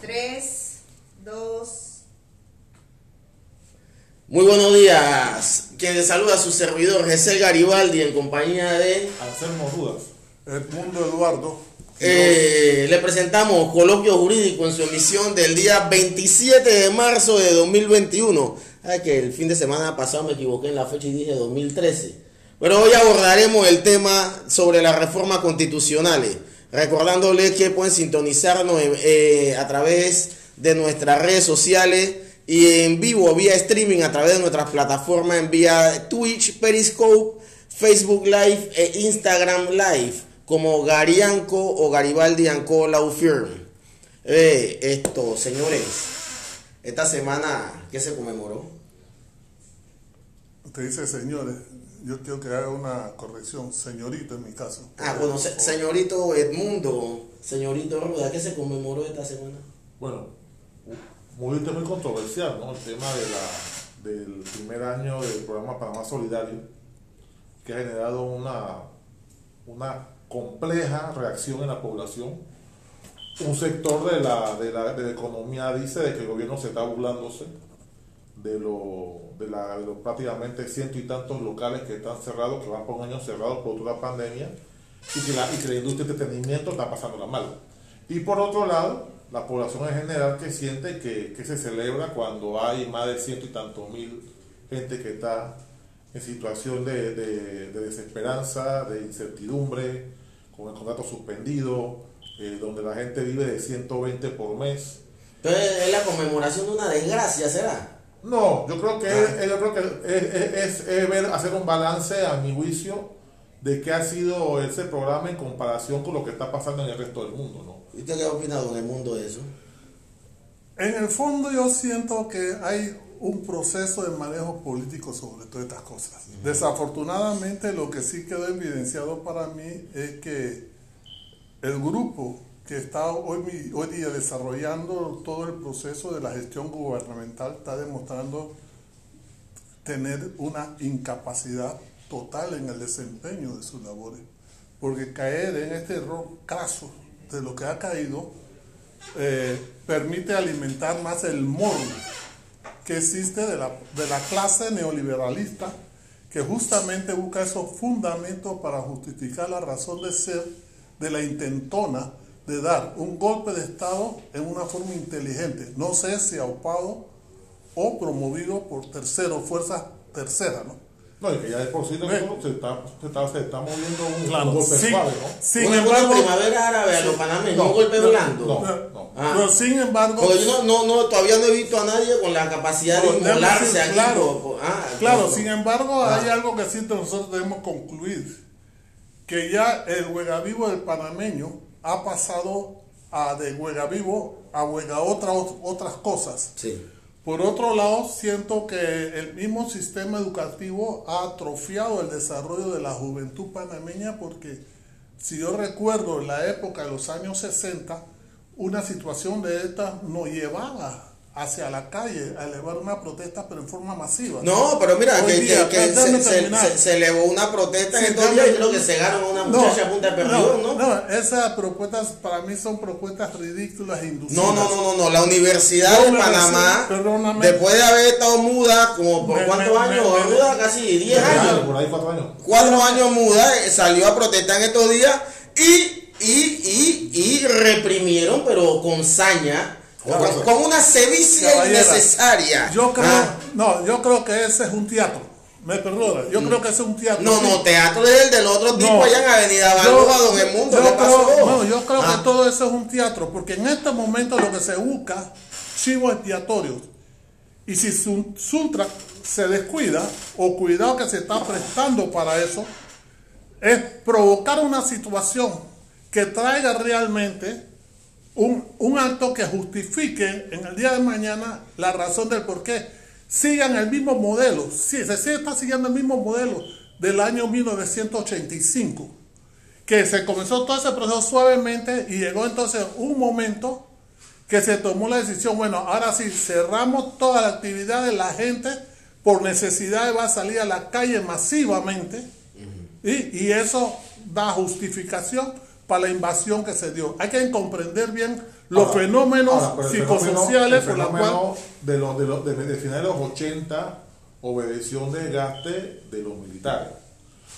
3, 2. Muy buenos días. Quien le saluda a su servidor, Jesús Garibaldi, en compañía de. Anselmo Rudas. Edmundo Eduardo. Eh, le presentamos Coloquio Jurídico en su emisión del día 27 de marzo de 2021. Ay, que el fin de semana pasado me equivoqué en la fecha y dije 2013. Pero hoy abordaremos el tema sobre las reformas constitucionales. Recordándoles que pueden sintonizarnos eh, a través de nuestras redes sociales y en vivo vía streaming a través de nuestras plataformas en vía Twitch, Periscope, Facebook Live e Instagram Live como Garianco o Garibaldi Anco Law. Eh, esto, señores, esta semana, ¿qué se conmemoró? Usted dice señores. Yo quiero que haga una corrección. Señorito en mi caso. Ah, bueno, se- señorito Edmundo, señorito Ruda, ¿qué se conmemoró esta semana? Bueno, muy, muy controversial, ¿no? El tema de la, del primer año del programa Panamá Solidario, que ha generado una, una compleja reacción en la población. Un sector de la, de, la, de la economía dice de que el gobierno se está burlándose de, lo, de, la, de los prácticamente ciento y tantos locales que están cerrados, que van por un año cerrados por toda la pandemia, y que, la, y que la industria de entretenimiento está pasándola mal. Y por otro lado, la población en general que siente que, que se celebra cuando hay más de ciento y tantos mil gente que está en situación de, de- de desesperanza, de incertidumbre, con el contrato suspendido, eh, donde la gente vive de 120 por mes. Entonces, es la conmemoración de una desgracia, ¿será? No, yo creo que, es, yo creo que es, es- es- es ver, hacer un balance, a mi juicio, de qué ha sido ese programa en comparación con lo que está pasando en el resto del mundo, ¿no? ¿Y usted qué opina, don Edmundo, de eso? En el fondo yo siento que hay un proceso de manejo político sobre todas estas cosas. Desafortunadamente lo que sí quedó evidenciado para mí es que el grupo que está hoy, hoy día desarrollando todo el proceso de la gestión gubernamental está demostrando tener una incapacidad total en el desempeño de sus labores. Porque caer en este error craso de lo que ha caído eh, permite alimentar más el morbo que existe de la, de la clase neoliberalista que justamente busca esos fundamentos para justificar la razón de ser de la intentona de dar un golpe de Estado en una forma inteligente, no sé si aupado o promovido por terceros, fuerzas terceras, ¿no? No, y que ya de por sí Ve. se está, se está, se está moviendo un, Claro, un golpe sí, suave, ¿no? sin una, embargo, primavera árabe a los panameños, un golpe no, blando. no. Ah. pero sin embargo, Porque yo no, no, no, todavía no he visto a nadie con la capacidad de No, inmolarse aquí. claro, por- por- ah, Claro, no, no. sin embargo, Ah. hay algo que sí nosotros debemos concluir, que ya el huega vivo del panameño ha pasado a de huega vivo a huega otra, otras cosas. Sí. Por otro lado, siento que el mismo sistema educativo ha atrofiado el desarrollo de la juventud panameña porque si yo recuerdo en la época de los años 60, una situación de esta nos llevaba hacia la calle a elevar una protesta pero en forma masiva. No, pero mira, que, día, que- que déjame se, se- terminar. se- se elevó una protesta Sí, en estos días y creo que se ganó una muchacha a punta de perdión, ¿no? no, esas propuestas para mí son propuestas ridículas e inducidas. No, no, no, no, no, la Universidad Yo de Panamá, después de haber estado muda, como por Me- cuántos me- años, me- muda casi 10 años, Por ahí cuatro años. cuatro años muda, eh, salió a protestar en estos días y, y, y, y reprimieron, pero con saña, Con con, una sevicia innecesaria. Yo creo, Ah, no, yo creo que ese es un teatro. Me perdona, yo creo que ese es un teatro. no, no, teatro es el del otro tipo No. allá en Avenida Yo- Balboa, Don Edmundo, yo ¿qué creo- no, yo creo Ah. que todo eso es un teatro, porque en este momento lo que se busca, chivos expiatorios. Y si Sun- Suntra se descuida, o cuidado que se está prestando para eso, es provocar una situación que traiga realmente un, un acto que justifique en el día de mañana la razón del por qué sigan el mismo modelo. Sí, se sigue- está siguiendo el mismo modelo del año 1985, que se comenzó todo ese proceso suavemente y llegó entonces un momento que se tomó la decisión, bueno, ahora sí, cerramos toda la actividad de la gente por necesidad va a salir a la calle masivamente y, y eso da justificación para la invasión que se dio. Hay que comprender bien los Ahora, fenómenos ahora, el psicosociales fenómeno- por el los fenómeno cuales... de los de los de, de finales de los 80 obedeció un desgaste de los militares.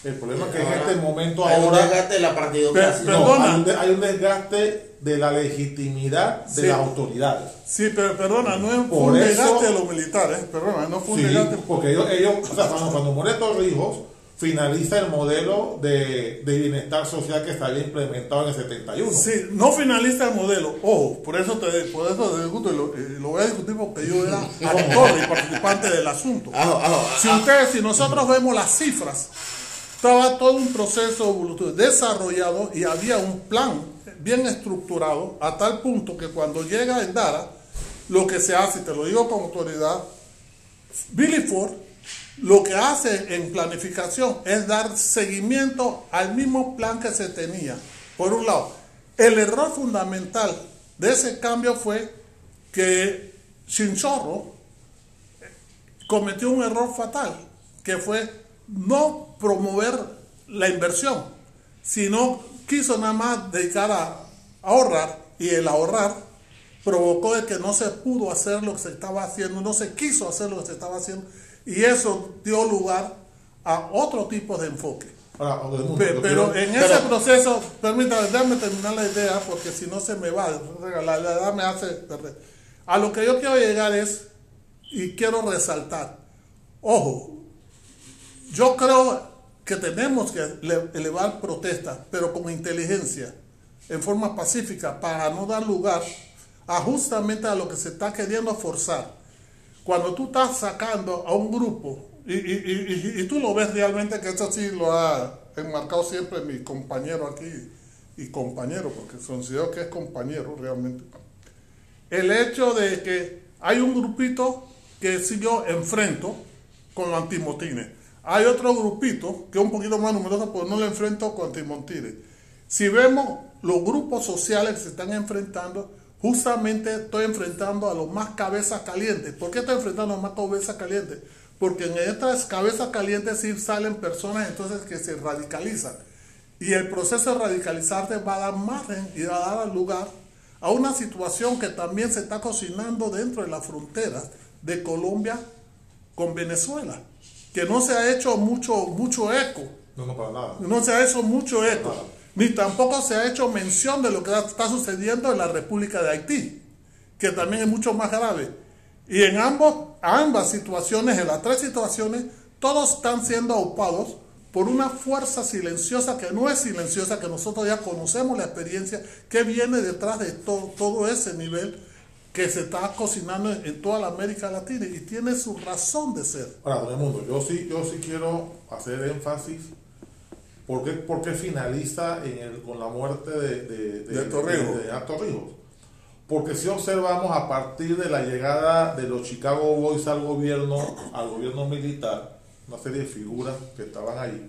El problema es que en este momento hay un ahora desgaste de la partidocracia. Pe- no, Perdona. hay, un, de- hay un desgaste de la legitimidad de Sí. las autoridades. Sí, pero perdona, no fue Por un eso- desgaste de los militares, perdona, no fue un Sí, desgaste... porque ellos, ellos o sea, cuando, cuando muere Torrijos, finaliza el modelo de, de bienestar social que se había implementado en el 71. Sí, no finaliza el modelo. Ojo, por eso te, por eso te discuto y lo, eh, lo voy a discutir porque yo era autor y participante del asunto. Ajo, ajo, Si ajo. ustedes, si nosotros vemos las cifras, estaba todo un proceso desarrollado y había un plan bien estructurado a tal punto que cuando llega el DARA, lo que se hace, y te lo digo con autoridad, Billy Ford lo que hace en planificación es dar seguimiento al mismo plan que se tenía. Por un lado, el error fundamental de ese cambio fue que Shinchorro cometió un error fatal, que fue no promover la inversión, sino quiso nada más dedicar a ahorrar y el ahorrar provocó de que no se pudo hacer lo que se estaba haciendo, no se quiso hacer lo que se estaba haciendo y eso dio lugar a otro tipo de enfoque. Ahora, pero quiero- en pero- ese proceso, permítame, déjame terminar la idea porque si no se me va, la, la edad me hace perder. A lo que yo quiero llegar es, y quiero resaltar, ojo, yo creo que tenemos que le- elevar protestas, pero con inteligencia, en forma pacífica, para no dar lugar a justamente a lo que se está queriendo forzar. Cuando tú estás sacando a un grupo, y, y- y- y- tú lo ves realmente, que esto sí lo ha enmarcado siempre mi compañero aquí, y compañero, porque considero que es compañero realmente. El hecho de que hay un grupito que si yo enfrento con los antimotines. Hay otro grupito que es un poquito más numeroso, pero no lo enfrento con antimotines. Si vemos los grupos sociales que se están enfrentando, justamente estoy enfrentando a los más cabezas calientes. ¿Por qué estoy enfrentando a los más cabezas calientes? Porque en estas cabezas calientes sí salen personas entonces que se radicalizan. Y el proceso de radicalizarte va a dar margen y va a dar lugar a una situación que también se está cocinando dentro de las fronteras de Colombia con Venezuela, que no se ha hecho mucho, mucho eco, No, no, para nada. no se ha hecho mucho eco, Nada. Ni tampoco se ha hecho mención de lo que está sucediendo en la República de Haití, que también es mucho más grave. Y en ambos, ambas situaciones, en las tres situaciones, todos están siendo aupados por una fuerza silenciosa que no es silenciosa, que nosotros ya conocemos la experiencia que viene detrás de todo, todo ese nivel que se está cocinando en, toda la América Latina y tiene su razón de ser. Ahora, don Edmundo, yo sí, yo sí quiero hacer énfasis porque, porque finaliza en el, con la muerte de, de, De de- Torrijos. Porque si observamos a partir de la llegada de los Chicago Boys al gobierno, al gobierno militar, una serie de figuras que estaban ahí,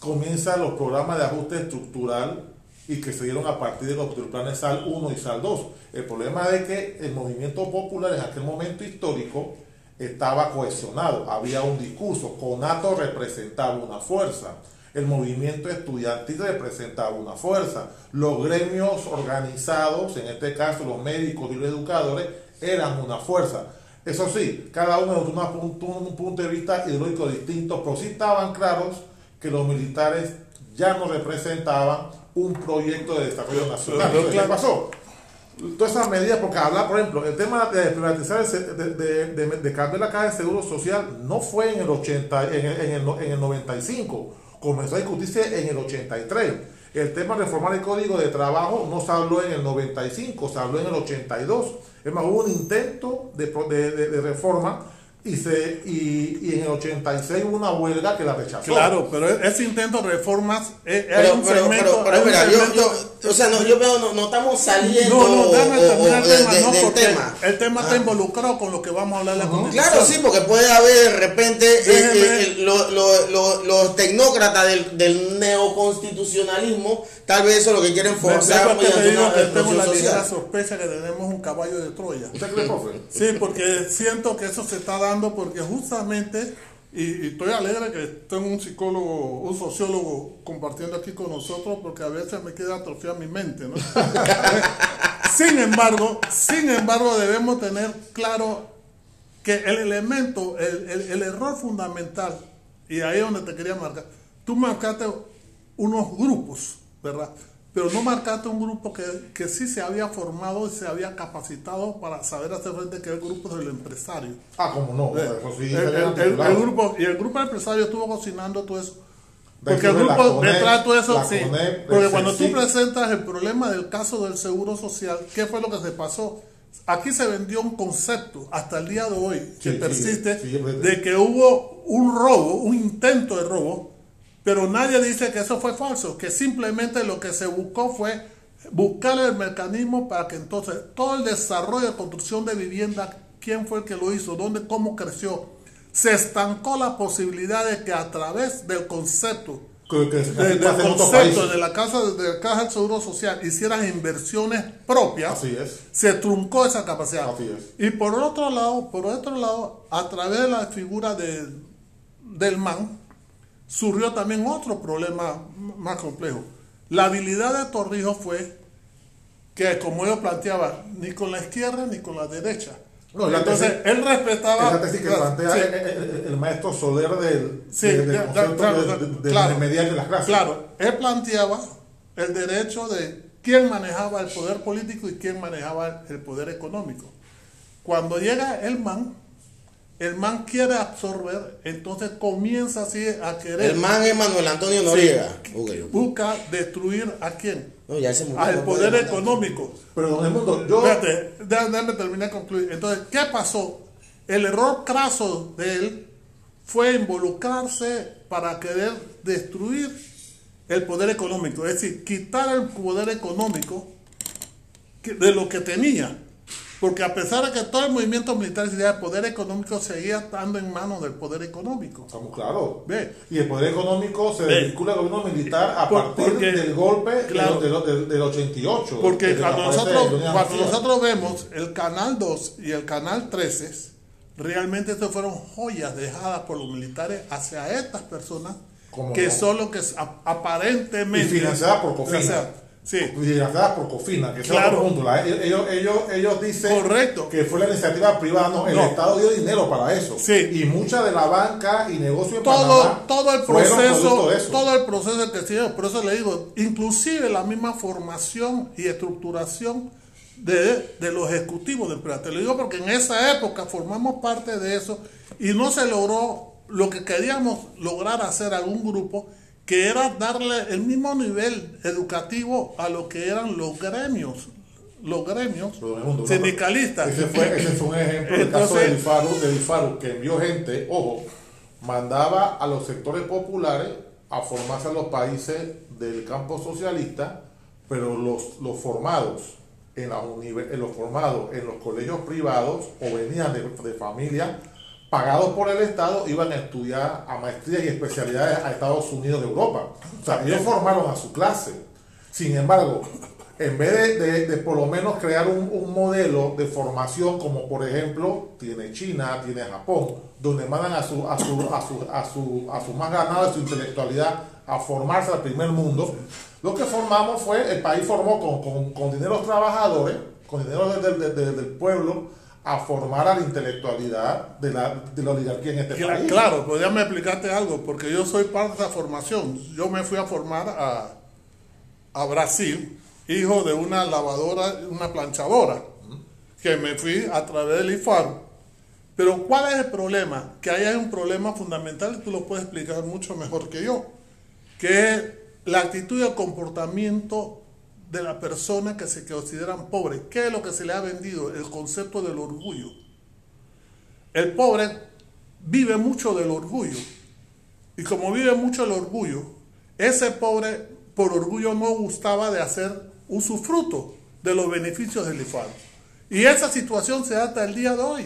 comienzan los programas de ajuste estructural y que se dieron a partir de los, de los planes SAL 1 y SAL 2. El problema es que el movimiento popular en aquel momento histórico estaba cohesionado, había un discurso, Conato representaba una fuerza, el movimiento estudiantil representaba una fuerza, los gremios organizados, en este caso los médicos y los educadores, eran una fuerza. Eso sí, cada uno de una punto- un punto de vista ideológico distinto, pero sí estaban claros que los militares ya no representaban un proyecto de desarrollo nacional. pero ¿Qué pasó? Todas esas medidas, porque hablar, por ejemplo, el tema de privatizar, el de, de, de- de cambiar la caja de seguro social no fue en el 80, en el, en el, en el 95, comenzó a discutirse en el 83. El tema de reformar el código de trabajo no se habló en el 95, se habló en el 82. Es más, hubo un intento de, de, de- de reforma y, se, y, y en el 86 hubo una huelga que la rechazó. Claro, pero e- ese intento de reformas, eh, hay Pero, un pero, segmento- pero, pero mira, yo, o sea, no, yo veo, no, no estamos saliendo No, no, déjame o- o- terminar el de- tema, de- no, porque tema. el tema está Ah. involucrado con lo que vamos a hablar de la constitución. Claro, sí, porque puede haber de repente eh, eh, el- lo- lo- lo- los tecnócratas del, del neoconstitucionalismo, tal vez eso es lo que quieren forzar explico que te mediante digo una que tengo revolución la ligera sospecha que tenemos un caballo de Troya. ¿Usted cree, profe? Sí, porque siento que eso se está dando porque justamente Y, y estoy alegre que tengo un psicólogo, un sociólogo compartiendo aquí con nosotros porque a veces me queda atrofiada mi mente, ¿no? sin embargo, sin embargo, debemos tener claro que el elemento, el, el- el error fundamental, y ahí es donde te quería marcar, tú marcaste unos grupos, ¿verdad? Pero no marcaste un grupo que, que sí se había formado y se había capacitado para saber hacer frente, que es el grupo del empresario. Ah, como no, Eh, eso sí, el, grupo, y el grupo de empresarios estuvo cocinando todo eso. Porque el grupo detrás de todo eso, sí. CONEP, Porque cuando tú presentas el problema del caso del seguro social, ¿qué fue lo que se pasó? Aquí se vendió un concepto hasta el día de hoy que Sí, persiste sí, es de que hubo un robo, un intento de robo, pero nadie dice que eso fue falso, que simplemente lo que se buscó fue buscar el mecanismo para que entonces todo el desarrollo de construcción de vivienda, quién fue el que lo hizo, dónde, cómo creció, se estancó la posibilidad de que a través del concepto que, que del concepto de la casa de la caja del seguro social hicieran inversiones propias Así es. se truncó esa capacidad Así es. y por otro lado por otro lado a través de la figura de, del man surgió también otro problema más complejo la habilidad de Torrijos fue que como yo planteaba ni con la izquierda ni con la derecha No, entonces tesis- él respetaba Esa tesis que Claro, plantea sí. el, maestro Soler del, Sí, de- del concepto claro, de las clases. Claro, él planteaba el derecho de quién manejaba el poder político y quién manejaba el poder económico. Cuando llega el man, el man quiere absorber, entonces comienza así a querer, El man es Manuel Antonio Noriega. Busca destruir a quién, No, ya se murió. al no poder económico. Pero don Edmundo, yo. Espérate, dé- déjame terminar de concluir. Entonces, ¿qué pasó? El error craso de él fue involucrarse para querer destruir el poder económico, es decir, quitar el poder económico de lo que tenía. Porque a pesar de que todo el movimiento militar decía el poder económico seguía estando en manos del poder económico. Estamos claros. Ve. Y el poder económico se Ve. vincula al gobierno militar a Por- partir porque- del golpe claro. lo- de lo- del, del 88. Porque cuando nosotros, cuando nosotros vemos el canal 2 y el canal 13, realmente estos fueron joyas dejadas por los militares hacia estas personas ¿Cómo que no? son los que ap- aparentemente. Y financiadas por Cofina. Sí. Financiadas por Cofina, que es Claro. otro punto. La- ellos, ellos, ellos dicen Correcto. que fue la iniciativa privada, no, el No. Estado dio dinero para eso. Sí. Y mucha de la banca y negocio en todo, Panamá todo el proceso, de eso. todo el proceso por eso le digo, inclusive la misma formación y estructuración de, de los ejecutivos de empresa. Te lo digo porque en esa época formamos parte de eso y no se logró lo que queríamos lograr hacer algún grupo, que era darle el mismo nivel educativo a lo que eran los gremios, los gremios sindicalistas. Ese fue, ese fue un ejemplo del caso del IFARU, del IFARU, que envió gente, ojo, mandaba a los sectores populares a formarse a los países del campo socialista, pero los, los formados en, la en los formados en los colegios privados o venían de, de familias pagados por el Estado, iban a estudiar a maestrías y especialidades a Estados Unidos de Europa. O sea, ellos formaron a su clase. Sin embargo, en vez de, de- por lo menos crear un, un modelo de formación como por ejemplo tiene China, tiene Japón, donde mandan a su, a su, a su, a su, a su más ganado, a su intelectualidad, a formarse al primer mundo, lo que formamos fue, el país formó con, con, con dinero de los trabajadores, con dinero de- del pueblo, a formar a la intelectualidad de la, de la oligarquía en este país. Claro, pues déjame explicarte algo, porque yo soy parte de esa formación. Yo me fui a formar a, a Brasil, hijo de una lavadora, una planchadora, que me fui a través del IFAR. Pero ¿cuál es el problema? Que ahí hay un problema fundamental y tú lo puedes explicar mucho mejor que yo, que es la actitud y el comportamiento de la persona que se consideran pobres. ¿Qué es lo que se le ha vendido? El concepto del orgullo. El pobre vive mucho del orgullo. Y como vive mucho el orgullo, ese pobre por orgullo no gustaba de hacer usufruto de los beneficios del IFAR. Y esa situación se da hasta el día de hoy.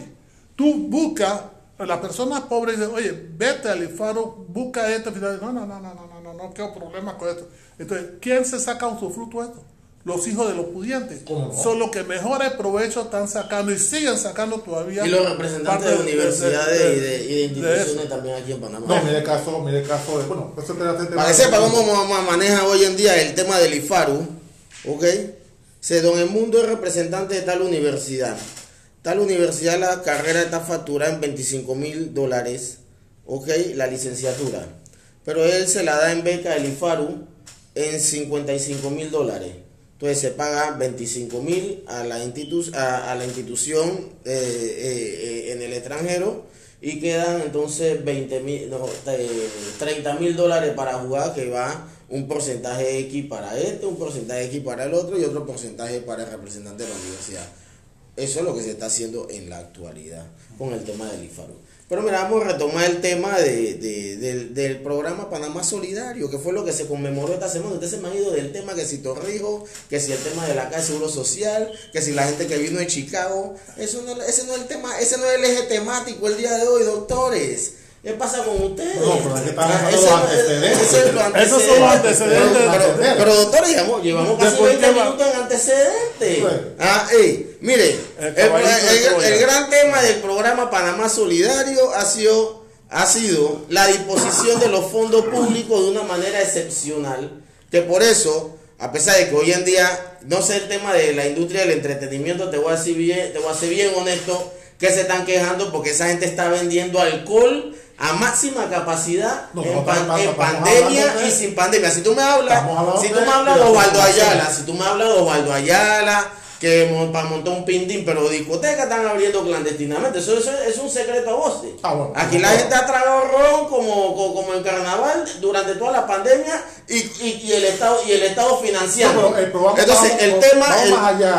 Tú buscas, la persona pobre dice, oye, vete al IFARO, busca esto. No, no, no, no, no, no, no, no, tengo problemas con esto. Entonces, ¿quién se saca usufruto de esto? Los hijos de los pudientes. Son los que mejores provechos están sacando y siguen sacando todavía. Y los representantes de universidades y de, y de de instituciones también aquí en Panamá. No, mire el caso, mire el caso de, bueno, eso el tema Para que sepa cómo ma- ma- maneja hoy en día el tema del IFARU, ¿ok? Se don Mundo es representante de tal universidad. Tal universidad la carrera está facturada en 25 mil dólares, ¿ok? La licenciatura. Pero él se la da en beca del IFARU en 55 mil dólares. Entonces se paga 25 mil a, la institu- a, a la institución eh, eh, eh, en el extranjero y quedan entonces 20 mil, no, eh, 30 mil dólares para jugar que va un porcentaje X para este, un porcentaje X para el otro y otro porcentaje para el representante de la universidad. Eso es lo que se está haciendo en la actualidad con el tema del IFARU. Pero mira, vamos a retomar el tema de, de- del, del programa Panamá Solidario, que fue lo que se conmemoró esta semana. Usted se me ha ido del tema que si Torrijos, que si el tema de la Caja de Seguro Social, que si la gente que vino de Chicago. Eso no, ese no es el tema, ese no es el eje temático el día de hoy, doctores. ¿Qué pasa con ustedes? No, pero es que Ah, los antecedentes. es lo Esos son los antecedentes. Pero, pero, pero, doctor, digamos, llevamos casi Después 20 que va- minutos en antecedentes. Sí. Ah, ey, mire, El el gran tema del programa Panamá Solidario ha sido, ha sido la disposición de los fondos públicos de una manera excepcional, que por eso, a pesar de que hoy en día, no sé el tema de la industria del entretenimiento, te voy a decir bien, te voy a ser bien honesto, que se están quejando porque esa gente está vendiendo alcohol a máxima capacidad No, en, pan- en pandemia de- y sin pandemia. Si tú me hablas, si tú me hablas de Osvaldo. Ayala, si tú me hablas de Osvaldo Ayala, que para montar un pindín, pero discotecas están abriendo clandestinamente. Eso, eso es un secreto a voces. Ah, bueno, Aquí como la gente ha tragado ron como, como, como en carnaval durante toda la pandemia y, y, y el Estado y el Estado financiando. El programa- Entonces, el tema. el-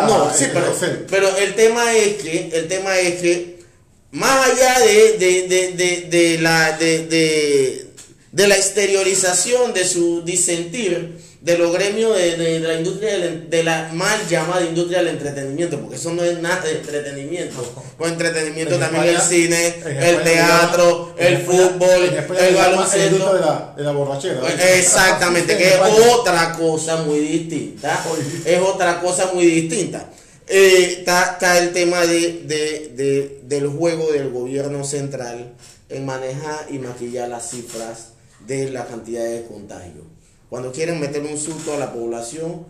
no, sí, eh, pero, pero el tema es que, el tema es que más allá de, de, de, de, de la, de, de, de la exteriorización de su disentir de los gremios de, de la industria de la mal llamada industria del entretenimiento, porque eso no es nada de entretenimiento. Con entretenimiento En también España- el cine, el teatro, el fútbol, España el baloncesto. de la, de la borrachera. Exactamente, que es otra cosa muy distinta. Es otra cosa muy distinta. Eh, Está está el tema de, de- de- del juego del gobierno central en manejar y maquillar las cifras de la cantidad de contagios. Cuando quieren meter un susto a la población,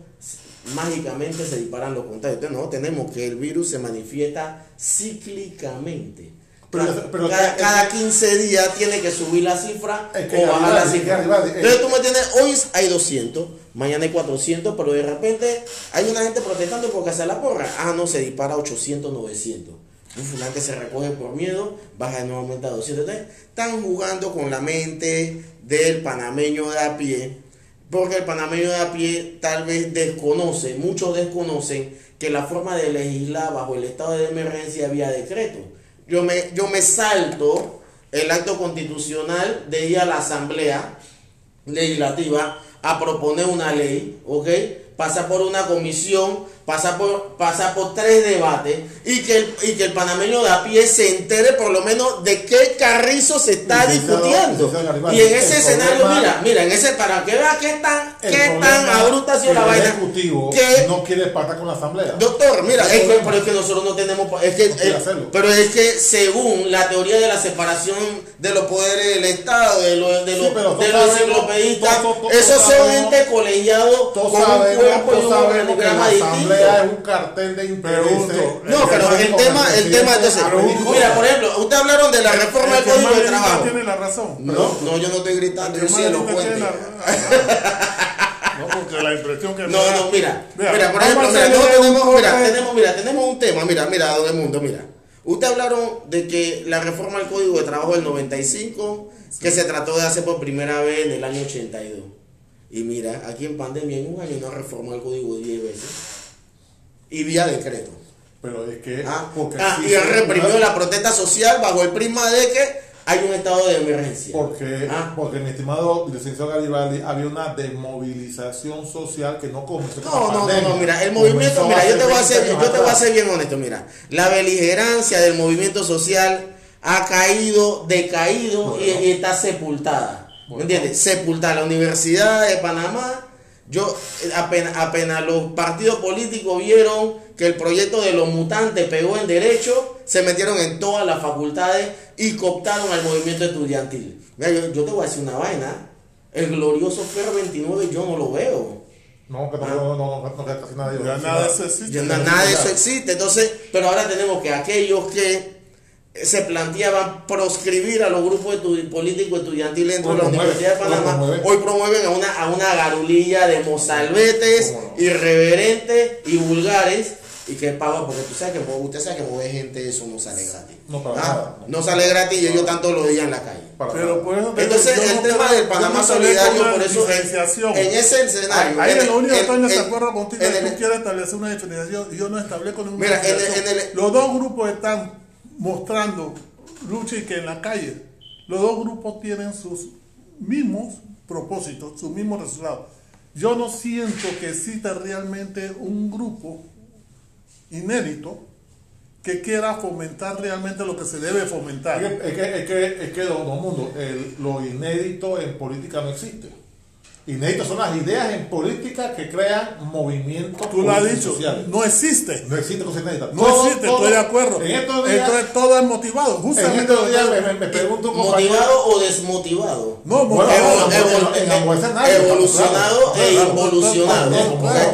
mágicamente se disparan los contagios. Entonces, no, tenemos que el virus se manifiesta cíclicamente. Pero- Ca- pero- cada, es que- cada 15 días tiene que subir la cifra Es que o bajar la cifra. Entonces tú me tienes, hoy hay 200, mañana hay 400, pero de repente hay una gente protestando porque hace la porra. Ah, no, se dispara a 800, 900. Un fulano que se recoge por miedo, baja aumenta a 200. Entonces, están jugando con la mente del panameño de a pie, porque el panameño de a pie tal vez desconoce, muchos desconocen que la forma de legislar bajo el estado de emergencia había decreto. Yo me, yo me salto el acto constitucional de ir a la asamblea legislativa a proponer una ley, ¿ok? Pasa por una comisión, pasa por, pasa por tres debates y que, el, y que el panameño de a pie se entere por lo menos de qué carrizo se está discutiendo. Y en ese escenario, mira, mira, en ese, para que vea qué tan, qué tan abrupta ha sido la vaina. Ejecutivo que no quiere pactar con la asamblea. Doctor, mira, es que, pero es que nosotros no tenemos, es que, No eh, pero es que según la teoría de la separación de los poderes del Estado, de los, de los, de los enciclopedistas, esos son entes colegiados con un y todos sabemos que la asamblea es un cartel de intereses. No, pero el tema, el tema, entonces, mira, por ejemplo, ustedes hablaron de la reforma del Código de Trabajo. tiene la razón. No, no, yo no estoy gritando, yo sí cuento. la No, porque la impresión que me No, da- no, mira, Mira, mira, por ejemplo, mira, no, tenemos, mira, tenemos, mira, tenemos un tema, mira, mira, don Mundo, mira. Ustedes hablaron de que la reforma al Código de Trabajo del 95, que se trató de hacer por primera vez en el año 82. Y mira, aquí en pandemia en un año no reformó el Código 10 veces. Y vía decreto. Pero es que. Ah, porque ah, y él reprimió la protesta social bajo el prisma de que hay un estado de emergencia. Porque, Ah. porque mi estimado licenciado Garibaldi, había una desmovilización social que no comenzó con No, la no, no, pandemia. no, mira, el movimiento, Comenzó mira, yo te voy a 20 ser, yo te voy a ser bien honesto, mira, la beligerancia del movimiento social ha caído, decaído y está sepultada, ¿me entiendes? Sepultada. La Universidad de Panamá Yo, eh, apenas, apenas los partidos políticos vieron que el proyecto de los mutantes pegó en derecho, se metieron en todas las facultades y cooptaron al movimiento estudiantil. Mira, yo, yo te voy a decir una vaina. El glorioso FER 29 yo no lo veo. No, que no, no, no, no, no, que casi nadie. Ya nada de eso existe. Ya na- nada de eso existe. Entonces, pero ahora tenemos que aquellos que se planteaban proscribir a los grupos estu- políticos estudiantiles dentro de la Universidad de Panamá, hoy promueven a una, a una garulilla de mozalbetes, irreverentes y vulgares. Y que pagan, porque tú sabes que usted sabe que mover gente eso no sale gratis. No, para Ah, nada. No sale gratis y ellos tanto lo digan en la calle. Para Pero nada. por eso te Entonces, el no tema del Panamá solidario, por eso, en, ese escenario. Ahí en lo único que estoy en desacuerdo contigo en es que el- tú quieres establecer una diferenciación y yo no establezco ninguna Mira, en el- en el- Los dos grupos están mostrando lucha y que en la calle. Los dos grupos tienen sus mismos propósitos, sus mismos resultados. Yo no siento que exista realmente un grupo inédito que quiera fomentar realmente lo que se debe fomentar. Es que, es que, es que, es que don, Mundo, el- lo inédito en política no existe. Inédito son las ideas en política que crean movimientos Tú lo has políticos dicho, sociales. no existe. No existe cosa inédita. No Todo- existe, todo- estoy de acuerdo. En estos días, Entonces todo es motivado, en justamente. estos días me, me, me pregunto un compañero- ¿Motivado o desmotivado? No, Bueno, motivado. en- en- en escenarios, evolucionado e involucionado.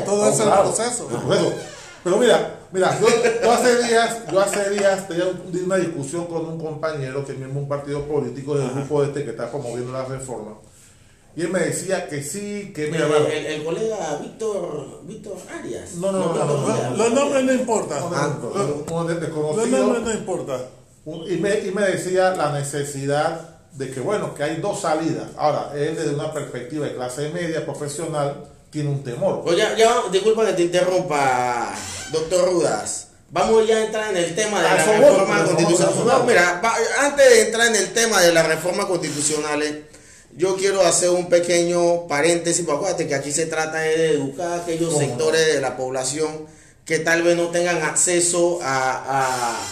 todo No, es el claro, proceso. Pero mira, mira, yo, yo hace días, yo hace días tenía un- una discusión con un compañero que es miembro de un partido político del grupo este que está promoviendo la reforma. Y él me decía que sí, que mira, El, el- el colega Víctor, Víctor Arias. No, no, no, no, no, conocía. no, Los nombres no importan. Los nombres no importan. y, me, y me decía la necesidad de que, bueno, que hay dos salidas. Ahora, él desde una perspectiva de clase media, profesional, tiene un temor. Pues ya, ya, disculpa que te interrumpa, doctor Rudas. Vamos ya a entrar en el tema de Ah, la reforma constitucional. No, mira, va- antes de entrar en el tema de la reforma constitucional, yo quiero hacer un pequeño paréntesis, porque acuérdate que aquí se trata de educar a aquellos sectores de la población que tal vez no tengan acceso a, a-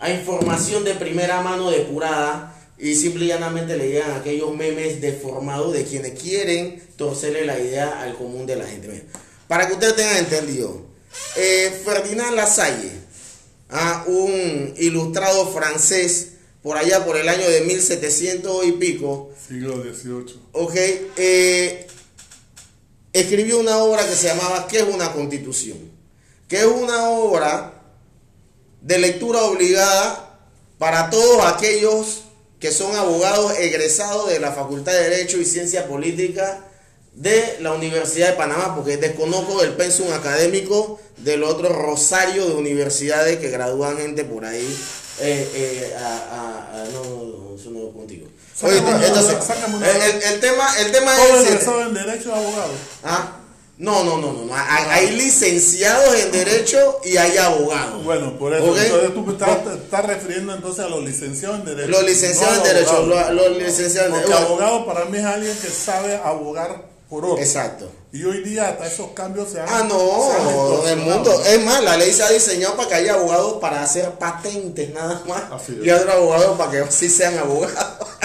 a información de primera mano depurada y simple y llanamente le llegan aquellos memes deformados de quienes quieren torcerle la idea al común de la gente. Mira, para que ustedes tengan entendido, eh, Ferdinand Lasalle, ah, un ilustrado francés por allá por el año de 1700 y pico, Siglo XVIII. ok, eh, escribió una obra que se llamaba ¿Qué es una constitución? Que es una obra de lectura obligada para todos aquellos que son abogados egresados de la Facultad de Derecho y Ciencia Política de la Universidad de Panamá, porque desconozco el pensum académico del otro rosario de universidades que gradúan gente por ahí. Eh, eh, a- a- a- no, no, no, eso no contigo. Oye, entonces, el, el- el tema, el tema es... egresado en Derecho abogado. ¿Ah? No, no, no, no, no. Hay, hay licenciados en Derecho y hay abogados. Bueno, por eso. Ok. Entonces tú estás, estás refiriendo entonces a los licenciados en Derecho. Los licenciados no en Derecho, los, los licenciados en Porque Derecho. abogado para mí es alguien que sabe abogar por otro. Exacto. Y hoy día hasta esos cambios se han Ah, no, en el mundo. Es más, la ley se ha diseñado para que haya abogados para hacer patentes nada más. Así es. Y otros abogados para que sí sean abogados.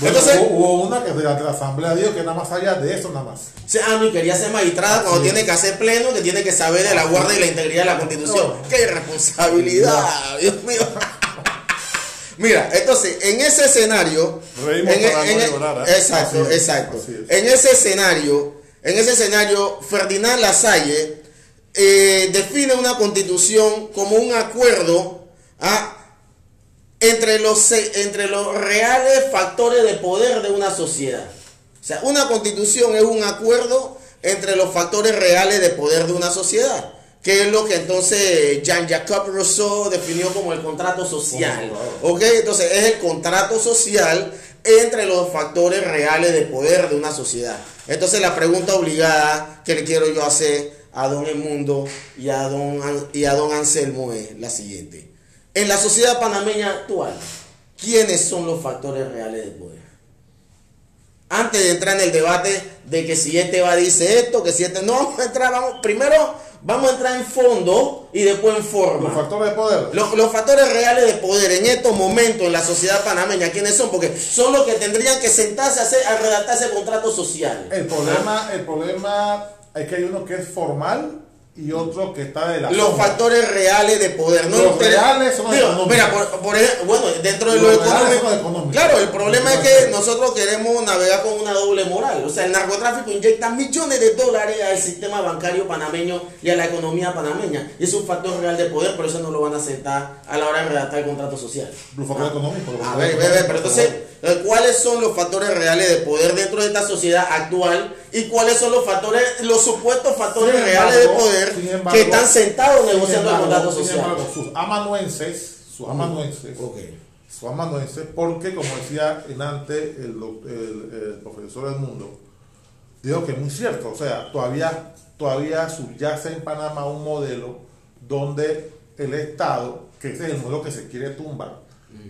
Bueno, Entonces, hubo, hubo una que de la, de la Asamblea dijo que nada más allá de eso, nada más. Sí, ah, no, y quería ser magistrada cuando tiene que hacer pleno, que tiene que saber de la guardia y la integridad de la constitución. ¡Qué irresponsabilidad! Dios mío. Mira, entonces, en ese escenario. Reímos en, para en- no llorar, ¿eh? Exacto, es, exacto. es. En ese escenario, en ese escenario, Ferdinand Lasalle eh, define una constitución como un acuerdo ¿ah? entre, los, entre los reales factores de poder de una sociedad. O sea, una constitución es un acuerdo entre los factores reales de poder de una sociedad, que es lo que entonces Jean-Jacques Rousseau definió como el contrato social. ¿Ok? Entonces es el contrato social entre los factores reales de poder de una sociedad. Entonces la pregunta obligada que le quiero yo hacer a don Edmundo y a don, y a don Anselmo es la siguiente. En la sociedad panameña actual, ¿quiénes son los factores reales de poder? Antes de entrar en el debate de que si este va dice esto, que si este no, vamos, primero Vamos a entrar en fondo y después en forma. Los factores de poder. Los, los factores reales de poder en estos momentos en la sociedad panameña, ¿quiénes son? Porque son los que tendrían que sentarse a, hacer, a redactar ese contrato social. El problema, el problema es que hay uno que es formal y otro que está de la Los factores reales de poder. No Los reales son económicos. Mira, por, por ejemplo, bueno, dentro de lo económico. económicos. Claro, el problema es que nosotros queremos navegar con una doble moral. O sea, el narcotráfico inyecta millones de dólares al sistema bancario panameño y a la economía panameña. Y es un factor real de poder, por eso no lo van a aceptar a la hora de redactar el contrato social. Los factores económicos. los A ver, ve, ve, pero económicos, entonces, eh, ¿cuáles son los factores reales de poder dentro de esta sociedad actual? ¿Y cuáles son los factores, los supuestos factores reales de poder embargo, que están sentados negociando el embargo, contrato sin embargo, sus amanuenses, sus amanuenses, sus amanuenses, porque como decía en antes el, el- el profesor del mundo, digo que es muy cierto, o sea, todavía, todavía subyace en Panamá un modelo donde el Estado, que ese es el modelo que se quiere tumbar,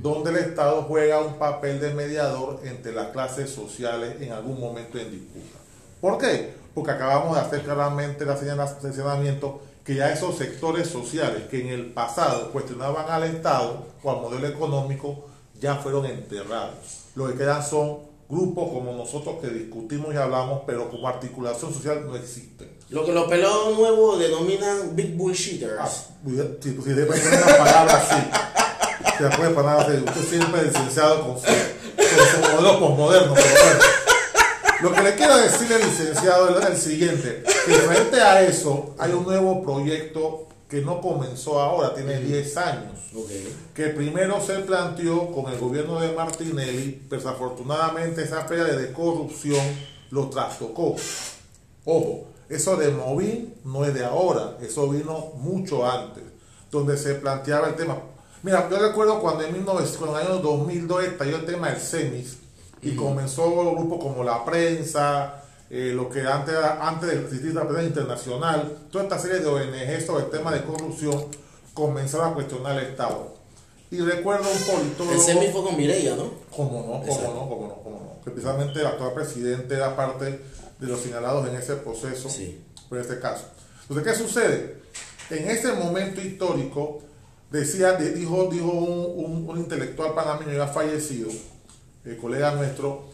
donde el Estado juega un papel de mediador entre las clases sociales en algún momento en disputa. ¿Por qué? Porque acabamos de hacer claramente el señala- señalamiento que ya esos sectores sociales que en el pasado cuestionaban al Estado o al modelo económico ya fueron enterrados. Lo que quedan son grupos como nosotros que discutimos y hablamos, pero como articulación social no existen. Lo que los pelados nuevos denominan big bullshitters. Ah, si, si poner una palabra así, se la puede poner así. Usted siempre es licenciado con su, con su modelo posmoderno, pero bueno. Lo que le quiero decir al licenciado es el siguiente, que frente a eso hay un nuevo proyecto que no comenzó ahora, tiene 10 años, que primero se planteó con el gobierno de Martinelli, pero desafortunadamente esa pelea de corrupción lo trastocó. Ojo, eso de Movín no es de ahora, eso vino mucho antes, donde se planteaba el tema. Mira, yo recuerdo cuando en, 1900 cuando en el año 2002 estalló el tema del CEMIS y comenzó grupos como La Prensa, eh, lo que antes, antes de existir la prensa internacional, toda esta serie de ONG sobre el tema de corrupción comenzaron a cuestionar el Estado. Y recuerdo un politólogo... El semi fue con Mireia, ¿no? Cómo no, cómo Exacto. no, cómo no, cómo no. Que precisamente el actual presidente era parte de los señalados en ese proceso, Sí. por este caso. Entonces, ¿qué sucede? En ese momento histórico, decía, de- dijo, dijo un, un- un intelectual panameño ya fallecido, el colega nuestro,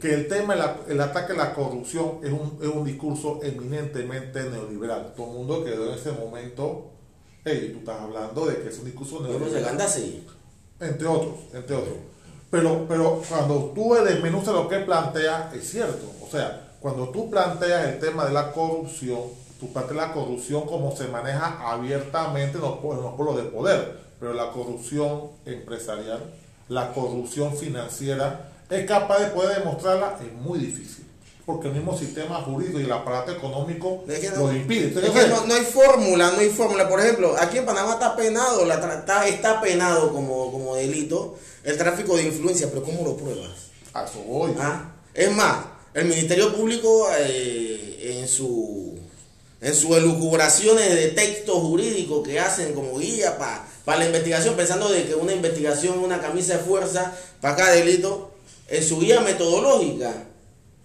que el tema, el, el ataque a la corrupción es un, es un discurso eminentemente neoliberal. Todo el mundo quedó en ese momento, hey, tú estás hablando de que es un discurso neoliberal entre otros, entre otros. Pero, pero cuando tú desmenuzas lo que plantea, es cierto. O sea, cuando tú planteas el tema de la corrupción, tú planteas la corrupción como se maneja abiertamente en los, en los polos de poder. Pero la corrupción empresarial, la corrupción financiera, es capaz de poder demostrarla, es muy difícil. Porque el mismo sistema jurídico y el aparato económico Es que no- lo impide. es Entonces, que no, no hay fórmula, no hay fórmula. Por ejemplo, aquí en Panamá está penado, la está, está penado como, como delito el tráfico de influencia, pero ¿cómo lo pruebas? a eso voy. Ah, Es más, el Ministerio Público eh, en su en sus elucubraciones de textos jurídicos que hacen como guía para la investigación, pensando de que una investigación es una camisa de fuerza para cada delito, en su guía metodológica,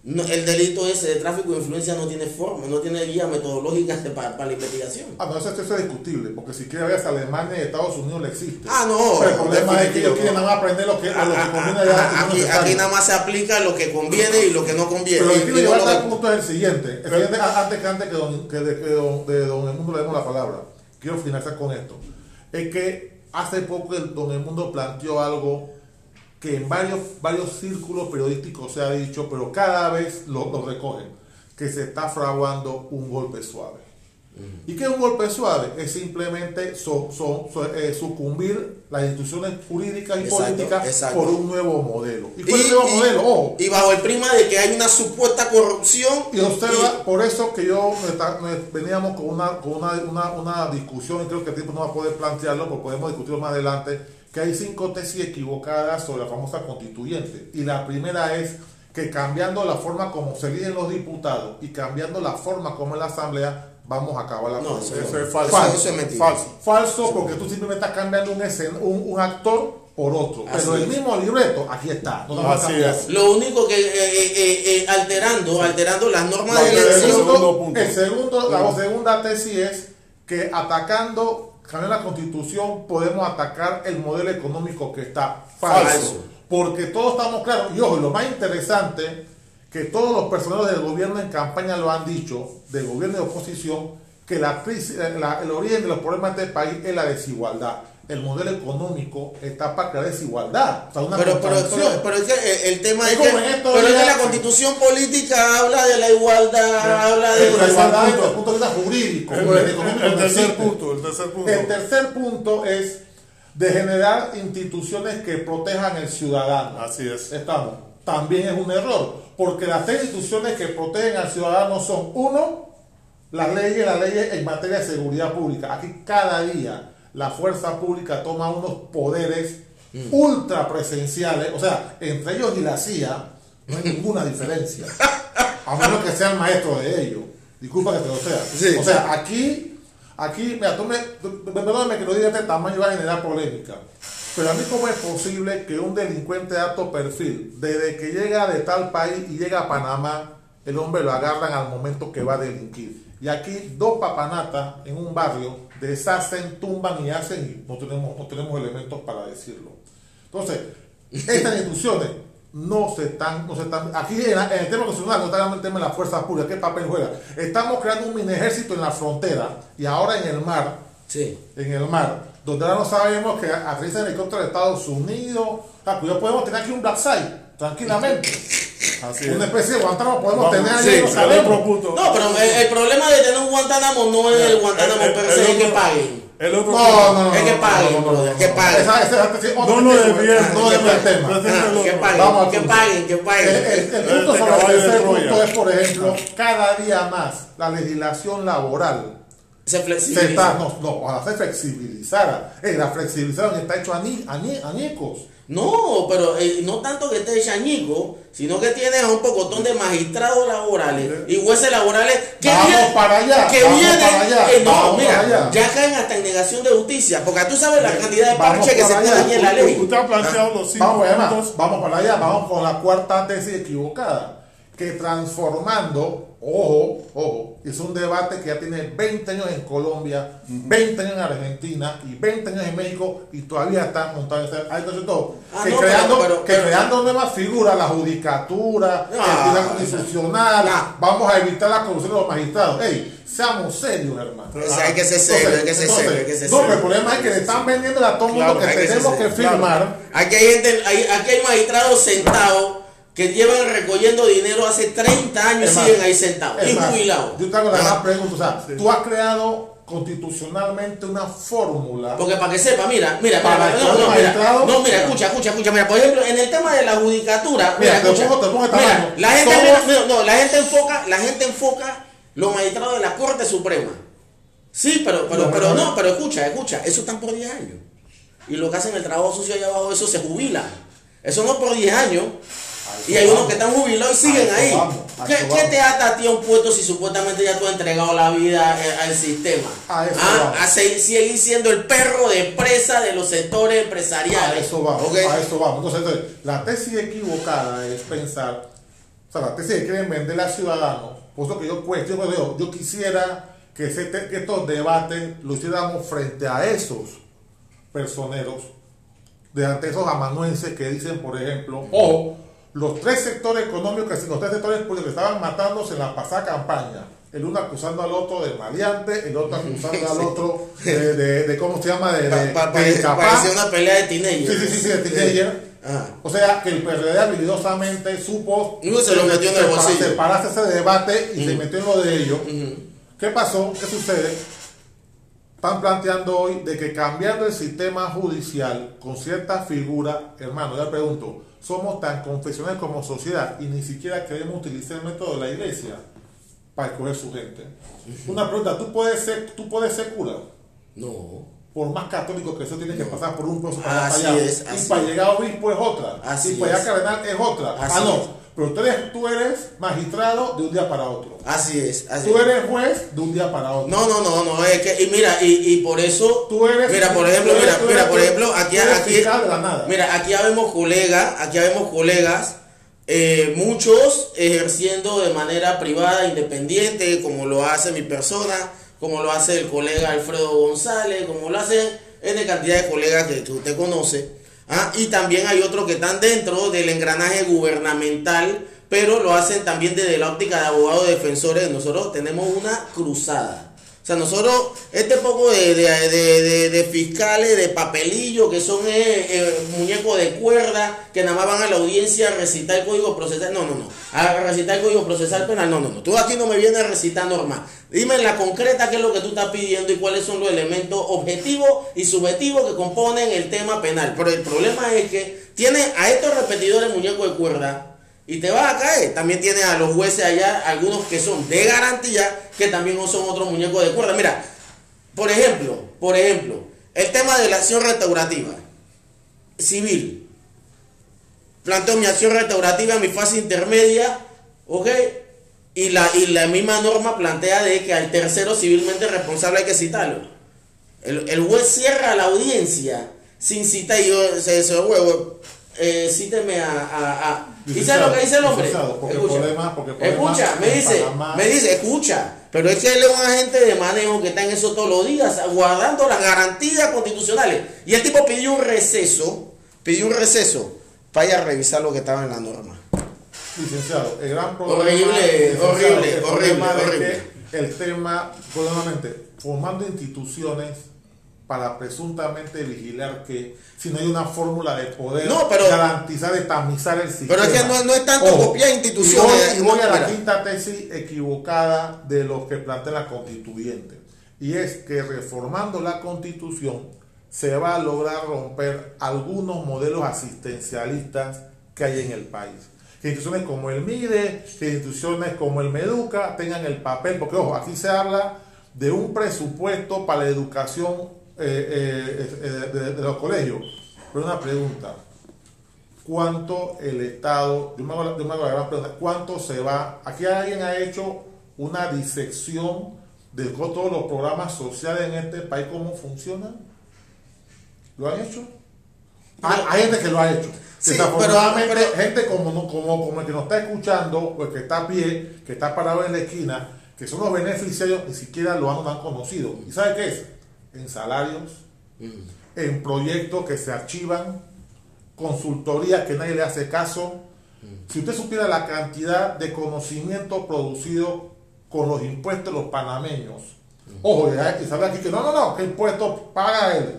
no- el delito ese de tráfico de influencia no tiene forma, no tiene guía metodológica para, la investigación. Ah, no, eso, eso es discutible, porque si quiere ver a Alemania y Estados Unidos le existe. Ah, no, Pero el problema es que ellos quieren nada más aprender lo que, lo que Ah, conviene ah, allá, ah, no aquí, nada más se aplica lo que conviene y lo que no conviene. Pero lo que quiero llevar al punto es el siguiente. El siguiente, a- antes que antes que don, que de, que don, de don Edmundo le demos la palabra, quiero finalizar con esto. Es que hace poco el don Edmundo planteó algo que en varios, varios círculos periodísticos se ha dicho, pero cada vez lo, lo recogen, que se está fraguando un golpe suave. ¿Y qué es un golpe suave? Es simplemente so- so- so- eh, sucumbir las instituciones jurídicas y Exacto, políticas exacto. por un nuevo modelo. ¿Y Y, el nuevo y- modelo? Ojo, y bajo el prima de que hay una supuesta corrupción. y observa, por eso que yo veníamos con una con una, una, una discusión, y creo que el tiempo no va a poder plantearlo, porque podemos discutirlo más adelante, que hay cinco tesis equivocadas sobre la famosa constituyente. Y la primera es que cambiando la forma como se eligen los diputados y cambiando la forma como la asamblea, vamos a acabar la No, eso Eso es falso. Falso, eso es mentira. Falso. Falso porque tú simplemente estás cambiando un, escen- un, un actor por otro. Así Pero el mismo libreto, aquí está. No lo Así es. Único que eh, eh, eh, alterando, alterando las normas La de El Ese es el elección. segundo punto. el segundo- la segunda tesis es que atacando, cambiando la constitución, podemos atacar el modelo económico que está falso. Falso. Porque todos estamos claros. Y ojo, lo más interesante, que todos los personajes del gobierno en campaña lo han dicho, del gobierno de oposición, que la crisis, la- el origen de los problemas de este país es la desigualdad. El modelo económico está para crear desigualdad. O sea, una Pero, pero, pero, pero es que el, el tema Es es que, pero es que la constitución política habla de la igualdad, habla de... La igualdad desde el punto de vista jurídico. El, tercer punto, el tercer punto. El tercer punto es de generar instituciones que protejan al ciudadano. Así es. Estamos. También es un error, porque las tres instituciones que protegen al ciudadano son, uno, las leyes, las leyes en materia de seguridad pública. Aquí cada día la fuerza pública toma unos poderes ultra presenciales, o sea, entre ellos y la CIA no hay ninguna diferencia, a menos que sea el maestro de ellos. Disculpa que te lo sea. Sí. O sea, aquí, aquí, mira, tú me, tú- perdóname que lo diga de este tamaño y va a generar polémica. Pero a mí, ¿cómo es posible que un delincuente de alto perfil, desde que llega de tal país y llega a Panamá, el hombre lo agarran al momento que va a delinquir? Y aquí dos papanatas en un barrio deshacen, tumban y hacen y no tenemos, no tenemos elementos para decirlo. Entonces, estas instituciones no se están, no se están, aquí en, la- en el tema constitucional no está hablando el tema de la fuerza pública, ¿qué papel juega? Estamos creando un mini ejército en la frontera y ahora en el mar, Sí. en el mar, donde ahora no sabemos que aterriza el helicóptero de Estados Unidos. O sea, cuidado, podemos tener aquí un Black Side, tranquilamente. Así es. Una especie de Guantánamo podemos Vamos, tener sí, ahí, no. No, pero el, el problema de tener un Guantánamo no es el Guantánamo El- el- per el es que paguen. El otro No, punto. no, no. Es que paguen, no, no, no, no, que no. paguen. Nos tema, No que paguen. tema. Pero ese es el que paguen, que punto. paguen, que El, paguen. el- el punto Este sobre el punto es, por ejemplo, cada día más la legislación laboral Se se flexibiliza. está, no, no, ojalá se flexibilizara. Eh, la flexibilización está hecho añi- añicos. No, pero eh, no tanto que esté chañico, sino que tienes a un pocotón de magistrados laborales y jueces laborales que Vamos vienen- para allá, que vamos vienen, para allá, eh, no, vamos mira, para allá. ya caen hasta en negación de justicia, porque tú sabes la cantidad de parches que se allá. ahí en la ley. Usted ha planteado los cinco Vamos, puntos. vamos para allá, vamos con la cuarta tesis equivocada. Que transformando, ojo, ojo, es un debate que ya tiene 20 años en Colombia, 20 años en Argentina y 20 años en México y todavía están montados. Hay entonces todo. Ah, que no, creando, pero- pero- que pero- creando nuevas figuras, la judicatura, Ah, el tribunal constitucional, ah. vamos a evitar la corrupción de los magistrados. Ey, seamos serios, hermano. O sea, hay que ser serio, hay que ser serio, hay que ser no, pero el serio. problema es que le están vendiendo a todo el mundo Claro, que tenemos que serio, claro. firmar. Aquí hay gente, hay- aquí hay magistrados sentados que llevan recogiendo dinero hace 30 años y siguen ahí sentados, y jubilados. Yo te hago la Ah. más pregunta. O sea, tú has creado constitucionalmente una fórmula. Porque para que sepa, mira, mira, Para mira, que no, no, mira, no, mira, escucha, escucha, escucha, mira, por ejemplo, en el tema de la judicatura, mira, Mira, te escucha, pongo- te pongo esta mira, mano. la gente, mira, no, la gente enfoca, la gente enfoca los magistrados de la Corte Suprema. Sí, pero, pero, No, pero no, no, pero escucha, escucha, eso están por 10 años. Y lo que hacen el trabajo sucio allá abajo, eso se jubila. Eso no por 10 años. A Y hay unos que están jubilados y siguen ahí. vamos, a ¿Qué, qué te ata a ti a un puesto si supuestamente ya tú has entregado la vida eh, al sistema? A eso Ah, a se- seguir siendo el perro de presa de los sectores A empresariales. eso vamos, ¿ok? a eso vamos. Entonces, entonces, la tesis equivocada es pensar, o sea, la tesis que quieren venderle al ciudadano, por eso que yo cuestiono, yo, yo quisiera que, ese que estos debates lo hiciéramos frente a esos personeros, de ante esos amanuenses que dicen, por ejemplo, o los tres sectores económicos, los tres sectores políticos estaban matándose en la pasada campaña. El uno acusando al otro de maleante, el otro acusando al otro de, de- de ¿cómo se llama? De, de, Pa- pa- de parece- incapaz. parecía una pelea de teenagers. Sí, sí, sí, sí, de teenager. Ajá. O sea, que el PRD habilidosamente supo Uno se lo metió en el bolsillo. separarse ese debate y se metió en lo de ellos. ¿Qué pasó? ¿Qué sucede? Están planteando hoy de que cambiando el sistema judicial con cierta figura, hermano, ya pregunto, somos tan confesionales como sociedad y ni siquiera queremos utilizar el método de la iglesia para escoger su gente. Una pregunta, ¿tú puedes ser, tú puedes ser cura? No. por más católico que eso tiene que pasar por un proceso para Así allá. es, y así para es. llegar a obispo es otra. Así y para llegar a cardenal es otra. Así ah, no. es. Pero tú eres, tú eres magistrado de un día para otro. Así es. Así Tú es. eres juez de un día para otro. No, no, no, no, es que, y mira, y, y por eso, Tú eres- mira, por ejemplo, eres- mira, mira, por ejemplo, aquí, aquí, de la nada. mira, aquí ya vemos colegas, aquí ya vemos colegas, eh, muchos ejerciendo de manera privada, independiente, como lo hace mi persona, como lo hace el colega Alfredo González, como lo hacen N cantidad de colegas que, que usted conoce. ¿Ah? Y también hay otros que están dentro del engranaje gubernamental, pero lo hacen también desde la óptica de abogados defensores. Nosotros tenemos una cruzada. O sea, nosotros, este poco de, de, de- de- fiscales, de papelillo, que son eh, eh, muñecos de cuerda, que nada más van a la audiencia a recitar el código procesal. No, no, no. A recitar el código procesal penal. No, no, no. Tú aquí no me vienes a recitar normal. Dime en la concreta qué es lo que tú estás pidiendo y cuáles son los elementos objetivos y subjetivos que componen el tema penal. Pero el problema es que tiene a estos repetidores muñecos de cuerda y te vas a caer. También tiene a los jueces allá, algunos que son de garantía, que también son otros muñecos de cuerda. Mira, por ejemplo, por ejemplo, el tema de la acción restaurativa civil. Planteo mi acción restaurativa en mi fase intermedia, ¿ok? Y la, y la misma norma plantea de que al tercero civilmente responsable hay que citarlo. El, el juez cierra la audiencia sin citar y yo se dice, huevo, eh, cíteme a, a- ¿Y sabes lo que dice el hombre? Porque Escucha, porque me dice, Panamá- me dice, escucha, pero es que él es un agente de manejo que está en eso todos los días, guardando las garantías constitucionales. Y el tipo pidió un receso, pidió un receso para ir a revisar lo que estaba en la norma. Licenciado, el gran problema. Horrible, horrible, el horrible, horrible. que el tema, nuevamente, formando instituciones para presuntamente vigilar que si no hay una fórmula de poder No, pero- garantizar, tamizar el sistema. Pero es que no- no es tanto Ojo, copiar instituciones, Y voy, y voy no, a la mira. quinta tesis equivocada de lo que plantea la constituyente. Y es que reformando la constitución se va a lograr romper algunos modelos asistencialistas que hay en el país. Que instituciones como el MIDE, que instituciones como el MEDUCA tengan el papel, porque ojo, aquí se habla de un presupuesto para la educación eh, eh, de, de los colegios. Pero una pregunta, ¿cuánto el Estado, yo me hago, yo me hago la gran pregunta, cuánto se va? Aquí alguien ha hecho una disección de todos los programas sociales en este país, cómo funcionan. ¿Lo han hecho? Hay, hay gente que lo ha hecho. Sí, Desafortunadamente, pero- pero- gente como, no- como, como el que nos está escuchando, o el que está a pie, que está parado en la esquina, que son los beneficiarios, ni siquiera lo han, lo han conocido. ¿Y sabe qué es? En salarios, en proyectos que se archivan, consultoría que nadie le hace caso. Si usted supiera la cantidad de conocimiento producido con los impuestos de los panameños, ojo, y sabe aquí que no, no, no, que impuestos paga el,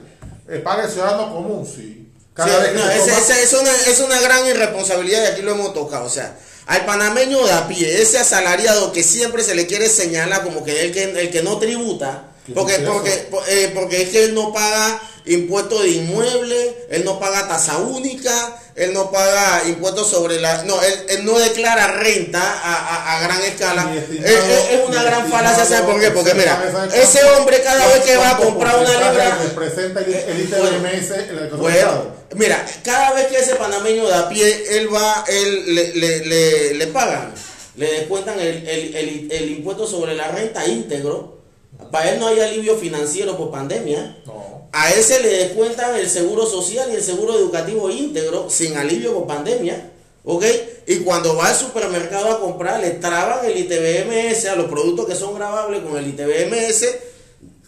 eh, paga el ciudadano común, sí. Cada Sí, vez no, se ese- toma- ese es, una, es una gran irresponsabilidad y aquí lo hemos tocado. O sea, al panameño de a pie, ese asalariado que siempre se le quiere señalar como que el que, el que no tributa, ¿Qué porque, es porque, eh, porque es que él no paga impuestos de inmueble, él no paga tasa única, él no paga impuestos sobre la... No, él, él no declara renta a, a- a gran escala. Es, estimado- es- es una gran falacia, ¿sabes por qué? Porque mira, ¿sabe- sabe ese hombre cada vez que va a comprar una libra... representa el, ITBMS economía Bueno, mira, cada vez que ese panameño de a pie, él va, él le, le, le, le pagan, le descuentan el, el, el, el impuesto sobre la renta íntegro. Para él no hay alivio financiero por pandemia. No. A ese le descuentan el seguro social y el seguro educativo íntegro sin alivio por pandemia. ¿Ok? Y cuando va al supermercado a comprar, le traban el ITBMS a los productos que son grabables con el ITBMS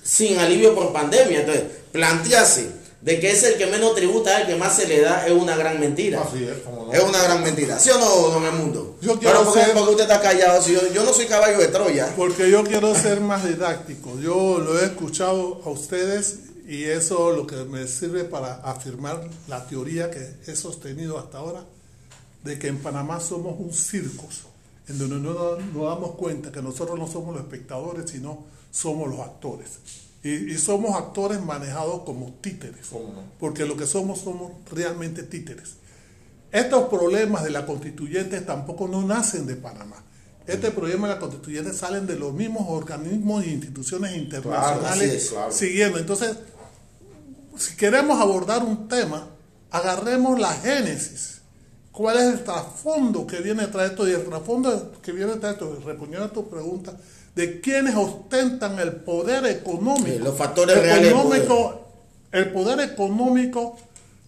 sin alivio por pandemia. Entonces, plantearse de que es el que menos tributa, el que más se le da, es una gran mentira. Así es, como no. Es una gran mentira. ¿Sí o no, don Emundo? Yo quiero Pero ¿por qué, ser- por qué usted está callado? Si yo, yo no soy caballo de Troya. Porque yo quiero ser más didáctico. Yo lo he escuchado a ustedes y eso lo que me sirve para afirmar la teoría que he sostenido hasta ahora de que en Panamá somos un circo, en donde no nos damos cuenta que nosotros no somos los espectadores, sino somos los actores. Y, y somos actores manejados como títeres, porque lo que somos somos realmente títeres. Estos problemas de la constituyente tampoco no nacen de Panamá. Este problema de la constituyente salen de los mismos organismos e instituciones internacionales así es, claro. siguiendo. Entonces, si queremos abordar un tema, agarremos la génesis. ¿Cuál es el trasfondo que viene detrás de esto? Y el trasfondo que viene detrás de esto, respondiendo a tu pregunta, de quienes ostentan el poder económico. Sí, los factores reales del económico, El poder económico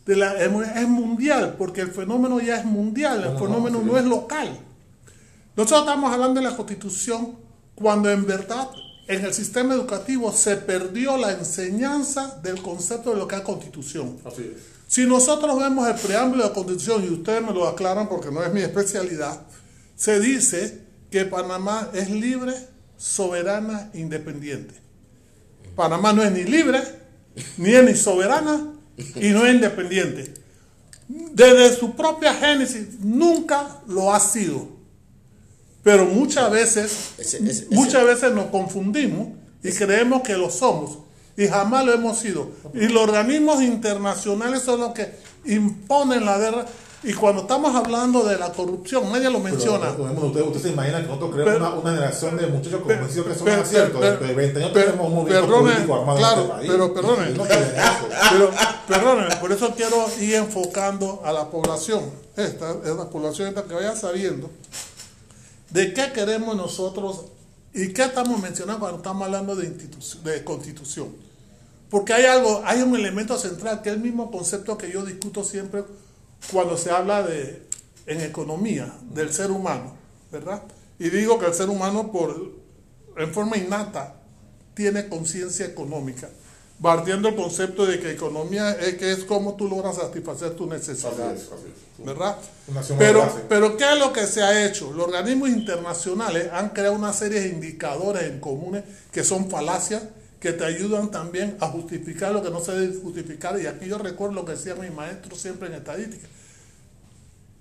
de la, es mundial, porque el fenómeno ya es mundial, el No, no, fenómeno sí. no es local. Nosotros estamos hablando de la constitución cuando en verdad en el sistema educativo se perdió la enseñanza del concepto de lo que es constitución. Así es. Si nosotros vemos el preámbulo de la Constitución, y ustedes me lo aclaran porque no es mi especialidad, se dice que Panamá es libre, soberana, independiente. Panamá no es ni libre, ni es ni soberana, y no es independiente. Desde su propia génesis nunca lo ha sido. Pero muchas veces, Ese- ese- ese- muchas veces nos confundimos y creemos que lo somos y jamás lo hemos sido. Y los organismos internacionales son los que imponen la guerra. Y cuando estamos hablando de la corrupción, nadie lo menciona. Pero, usted, usted se imagina que nosotros creemos Pero- una, una generación de muchachos convencidos que son aciertos. Después de 20 años tenemos un movimiento perdone, político armado claro, en este país. pero perdone. No. Pero, por eso quiero ir enfocando a la población, esta es la población esta que vaya sabiendo de qué queremos nosotros y qué estamos mencionando cuando estamos hablando de, de constitución. Porque hay algo, hay un elemento central que es el mismo concepto que yo discuto siempre cuando se habla de en economía del ser humano, ¿verdad? Y digo que el ser humano por en forma innata tiene conciencia económica, partiendo el concepto de que economía es que es como tú logras satisfacer tus necesidades. ¿verdad? Pero, pero ¿qué es lo que se ha hecho? Los organismos internacionales han creado una serie de indicadores en comunes que son falacias, que te ayudan también a justificar lo que no se debe justificar. Y aquí yo recuerdo lo que decía mi maestro siempre en estadística.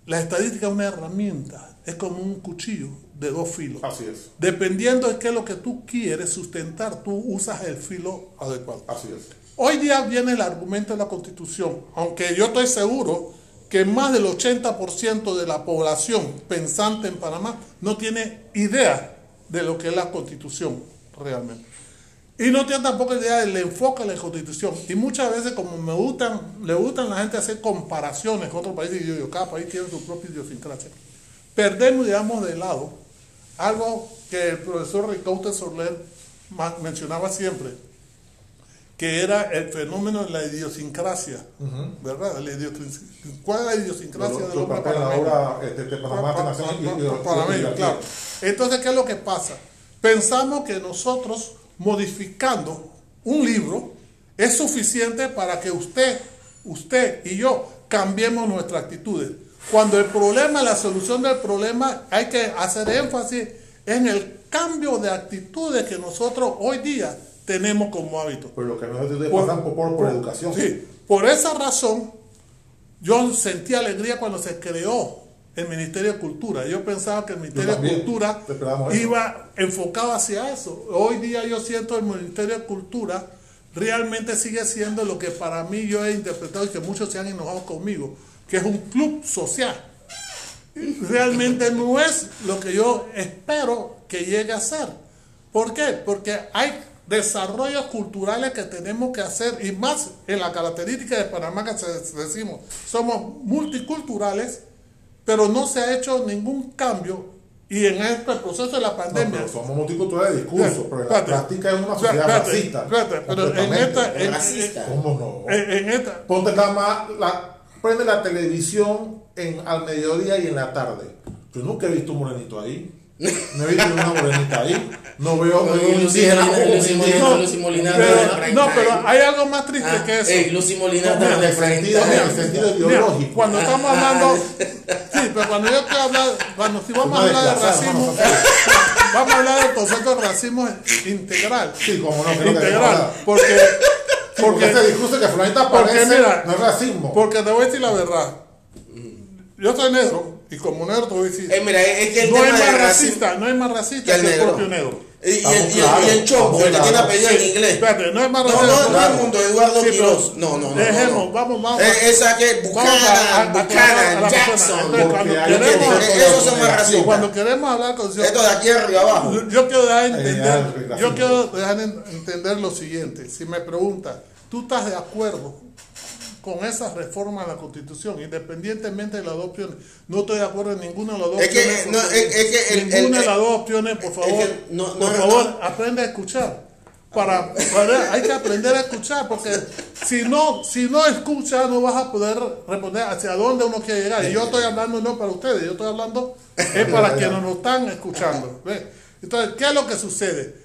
La estadística es una herramienta, es como un cuchillo de dos filos. Así es. Dependiendo de qué es lo que tú quieres sustentar, tú usas el filo adecuado. Así es. Hoy día viene el argumento de la constitución, aunque yo estoy seguro que más del 80% de la población pensante en Panamá no tiene idea de lo que es la constitución realmente. Y no tiene tampoco idea del enfoque de la constitución. Y muchas veces como me gustan, le gustan a la gente hacer comparaciones con otros países, y yo digo, cada país tiene su propia idiosincrasia. Perdemos, digamos, de lado algo que el profesor Ricaute Soler mencionaba siempre, que era el fenómeno de la idiosincrasia, ¿verdad? La idiosincrasia. ¿Cuál es la idiosincrasia del hombre panameño? y- claro. Entonces, ¿qué es lo que pasa? Pensamos que nosotros modificando un libro es suficiente para que usted, usted y yo cambiemos nuestras actitudes. Cuando el problema, la solución del problema, hay que hacer énfasis en el cambio de actitudes que nosotros hoy día tenemos como hábito. Pero lo que Por- por, por, por educación. Sí, por esa razón yo sentí alegría cuando se creó el Ministerio de Cultura. Yo pensaba que el Ministerio de Cultura iba enfocado hacia eso. Hoy día yo siento el Ministerio de Cultura realmente sigue siendo lo que para mí yo he interpretado y que muchos se han enojado conmigo, que es un club social. Realmente no es lo que yo espero que llegue a ser. ¿Por qué? Porque hay desarrollos culturales que tenemos que hacer y más en la característica de Panamá que decimos, somos multiculturales, pero no se ha hecho ningún cambio y en este proceso de la No, pandemia pero somos multiculturales de discurso, pero en la práctica es una sociedad racista. pero en esta, en, Racista. ¿Cómo no? en- en esta, Ponte más, la, prende la televisión en, al mediodía y en la tarde. Yo nunca he visto un morenito ahí. No he visto una morenita ahí. No veo No, un Lucy indígena, Molina- un Lucy. Molina- Lucy Molina pero, en prime no, pero hay algo más triste Ah, que eso. ey, Lucy Molina No, de el sentido, en el sentido Mira, ideológico. cuando estamos hablando, sí, pero cuando yo estoy hablando, cuando si vamos a hablar de racismo, vamos a hablar del concepto de racismo integral. Sí, como no, Integral, hablar. porque, porque porque, ese discurso que porque aparece mira, no es racismo. porque te voy a decir la verdad. Yo soy negro y como negro te voy a decir, Eh, mira, es que el no es más racista, no es más racista que el que el negro. propio negro. Y, y y y el Chopo, el que tiene apellido en inglés. Espérate, no es más No, racista. no, no, el mundo, Eduardo Quiroz. No, no, no. Dejemos, no, no. vamos, vamos. Eh, esa que Buchanan, Buchanan. Jackson. Que- esos son más racistas. Cuando queremos hablar con Esto de aquí arriba abajo. yo quiero Eh, ya, entender, yo quiero dejar en- entender lo siguiente. Si me preguntas, ¿tú estás de acuerdo con esa reforma a la Constitución, independientemente de las dos opciones? No estoy de acuerdo en ninguna de las dos Es que, opciones. no, es- es que el- ninguna el- de las dos opciones, por favor, que no- no- por no- favor, aprende a escuchar. Para, para- hay que aprender a escuchar porque si no si no escuchas no vas a poder responder hacia dónde uno quiere llegar y yo estoy hablando no para ustedes yo estoy hablando es para quienes nos están escuchando ¿ve? entonces qué es lo que sucede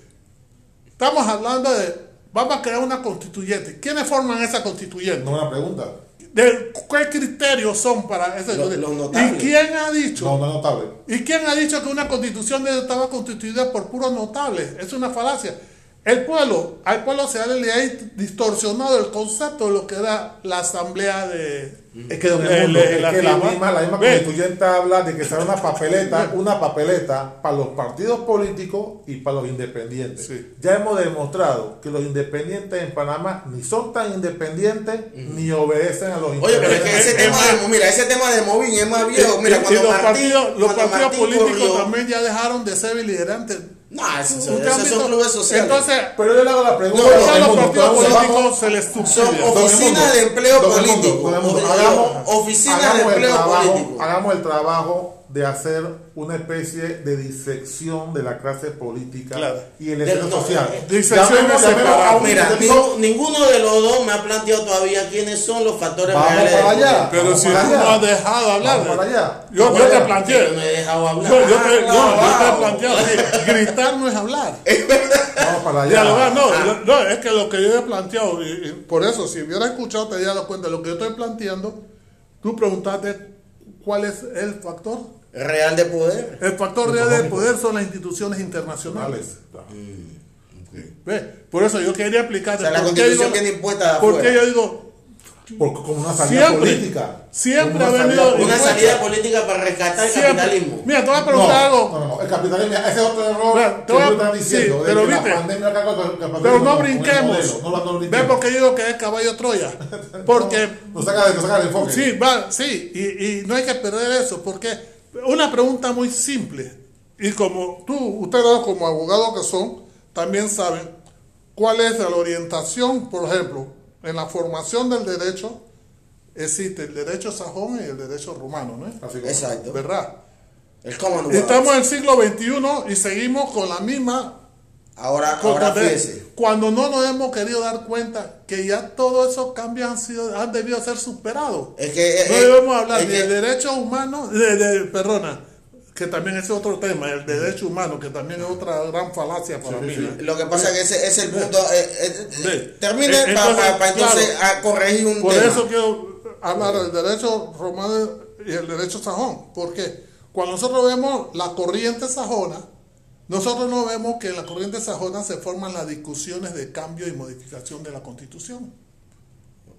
Estamos hablando de, vamos a crear una constituyente. ¿Quiénes forman esa constituyente? No una pregunta. ¿De qué criterios son para ese Los- los ¿Y quién ha dicho? No, no notable. ¿Y quién ha dicho que una constitución estaba constituida por puros notables? Es una falacia. El pueblo, al pueblo se le ha distorsionado el concepto de lo que era la asamblea de... Es que, don de Edmundo, es que la misma, la misma constituyente habla de que será una papeleta, una papeleta para los partidos políticos y para los independientes. Sí. Ya hemos demostrado que los independientes en Panamá ni son tan independientes ni obedecen a los Oye, pero es que ese Es tema más- de, mira, ese tema de Movín es más y- viejo. Mira, y cuando los Martín, partidos, los políticos corrió- también ya dejaron de ser beligerantes. No, esos, ¿Usted esos son clubes sociales. Entonces, Pero yo le hago la pregunta. No, a los partidos políticos se les son subsidia. Don oficinas de empleo político. hagamos- oficinas de empleo trabajo- político. Hagamos el trabajo de hacer una especie de disección de la clase política Claro. y el no, social. eh, disección Mira, ninguno de los dos me ha planteado todavía quiénes son los factores Vamos reales para allá. Pero Vamos si para tú allá. no has dejado hablar. Vamos para allá. Yo, yo te planteé. Yo no he dejado hablar. Yo, yo te, Ah, no, yo te he wow. planteado. No es hablar. Vamos para allá. Dialogar, no, Ah. no, es que lo que yo he planteado, y, y por eso, si hubiera escuchado, te había dado cuenta de lo que yo estoy planteando. Tú preguntaste cuál es el factor. Real de poder. El factor real del poder son las instituciones internacionales. ¿Ve? Por eso yo quería O explicarte. sea, la por constitución digo- viene impuesta de Porque afuera. yo digo, Porque como una salida Siempre, política. siempre ha una venido- salida Una política. salida política para rescatar el siempre. capitalismo. Mira, te voy a No, preguntar algo. no, no, el capitalismo, ese es otro error Mira, te que voy a- tú estás diciendo. sí, pero que viste. la pandemia acaba con el capitalismo, Pero no brinquemos. modelo, no, no Ve porque yo digo que es caballo Troya. Porque No saca, no saca el enfoque. Sí, va, sí, y, y no hay que perder eso, porque una pregunta muy simple, y como tú, ustedes como abogados que son, también saben cuál es la orientación, por ejemplo, en la formación del derecho, existe el derecho sajón y el derecho romano, ¿no? Así como- Exacto. ¿Verdad? El common Estamos en el siglo XXI y seguimos con la misma Ahora, ahora fíjese. cuando no nos hemos querido dar cuenta que ya todos esos cambios han sido han debido ser superados. Es que, No eh, debemos hablar es ni que- de derechos humanos, de, de- perdona, que también es otro tema, el derecho humano, que también es otra gran falacia para Sí, mí. Lo que pasa es que ese es el punto. eh, eh, eh, termine Eh, para entonces, entonces claro. a corregir un Por tema. eso quiero hablar del derecho romano y el derecho sajón, porque cuando nosotros vemos la corriente sajona, nosotros no vemos que en la corriente sajona se forman las discusiones de cambio y modificación de la constitución.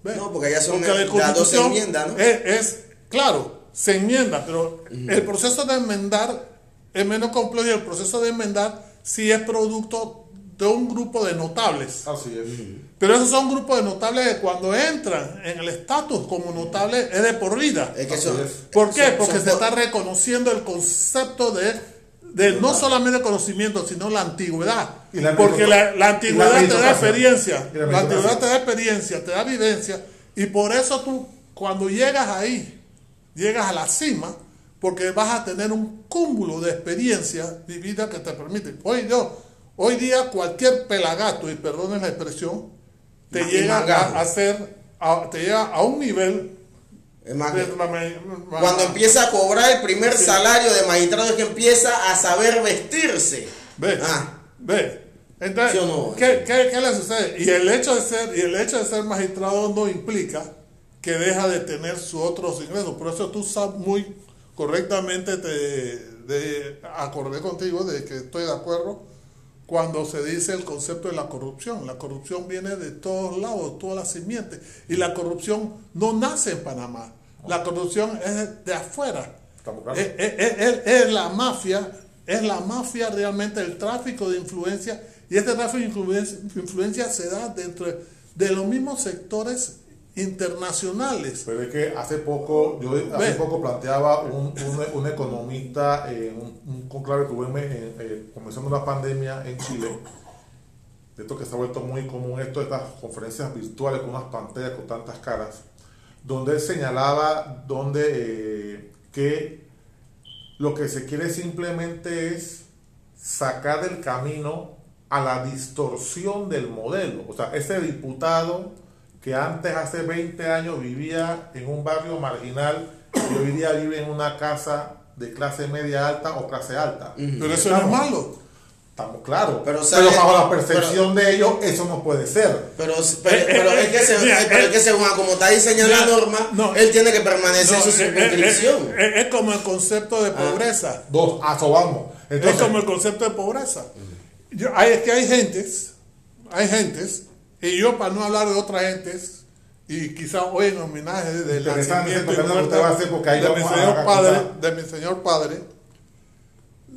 No, porque ya son Porque la las dos enmiendas, ¿no? Es, es- claro, se enmienda, pero el proceso de enmendar es menos complejo y el proceso de enmendar sí es producto de un grupo de notables. Así es. Pero esos son grupos de notables que cuando entran en el estatus como notables es de por vida. Es que. ¿Por qué? son- Porque son se por- está reconociendo el concepto de, de no solamente conocimiento, sino la antigüedad. Y la Porque la, la meritocracia. Y la antigüedad te da experiencia, la la antigüedad te da experiencia, te da vivencia, y por eso tú, cuando llegas ahí, llegas a la cima, porque vas a tener un cúmulo de experiencia vivida que te permite. Hoy, yo, hoy día cualquier pelagato, y perdonen la expresión, te llega a, ser, a- te llega a un nivel de cuando empieza a cobrar el primer Sí. salario de magistrado es que empieza a saber vestirse. Ve, Ah, ve. Entonces, ¿Sí no? ¿qué, qué, qué le sucede? Y el hecho de ser, y el hecho de ser magistrado no implica que deja de tener sus otros ingresos. Por eso tú sabes muy correctamente, te de, acordé contigo de que estoy de acuerdo cuando se dice el concepto de la corrupción. La corrupción viene de todos lados, de todas las simientes. Y la corrupción no nace en Panamá. La corrupción es de afuera. Es, es- es- es la mafia, es la mafia realmente el tráfico de influencia. Y este tráfico de influencia, influencia se da dentro de, de los mismos sectores internacionales. Pero es que hace poco, yo hace poco planteaba un, un, un economista en un, un conclave que hubo en- eh, comenzando la pandemia en Chile, de esto que se ha vuelto muy común, esto de estas conferencias virtuales con unas pantallas con tantas caras, donde él señalaba donde eh, que lo que se quiere simplemente es sacar del camino a la distorsión del modelo. O sea, ese diputado que antes, hace 20 años, vivía en un barrio marginal y hoy día vive en una casa de clase media alta o clase alta. Pero eso no es malo. Estamos claros. Pero, Pero, ¿sabe? bajo la percepción de ellos, eso no puede ser. Pero, pero, Eh, pero eh, es que, se, eh, mira, eh, pero eh, es que según como está diseñada la norma, no. él tiene que permanecer en su eh, eh, circunscripción. eh, es como el concepto de pobreza. Dos, a eso vamos. Entonces, es como el concepto de pobreza. Yo, hay, es que hay gentes, hay gentes, y yo para no hablar de otras gentes, y quizás hoy en homenaje del nacimiento y ese programa que usted va a hacer, porque ahí de, mi a señor padre, de mi señor padre,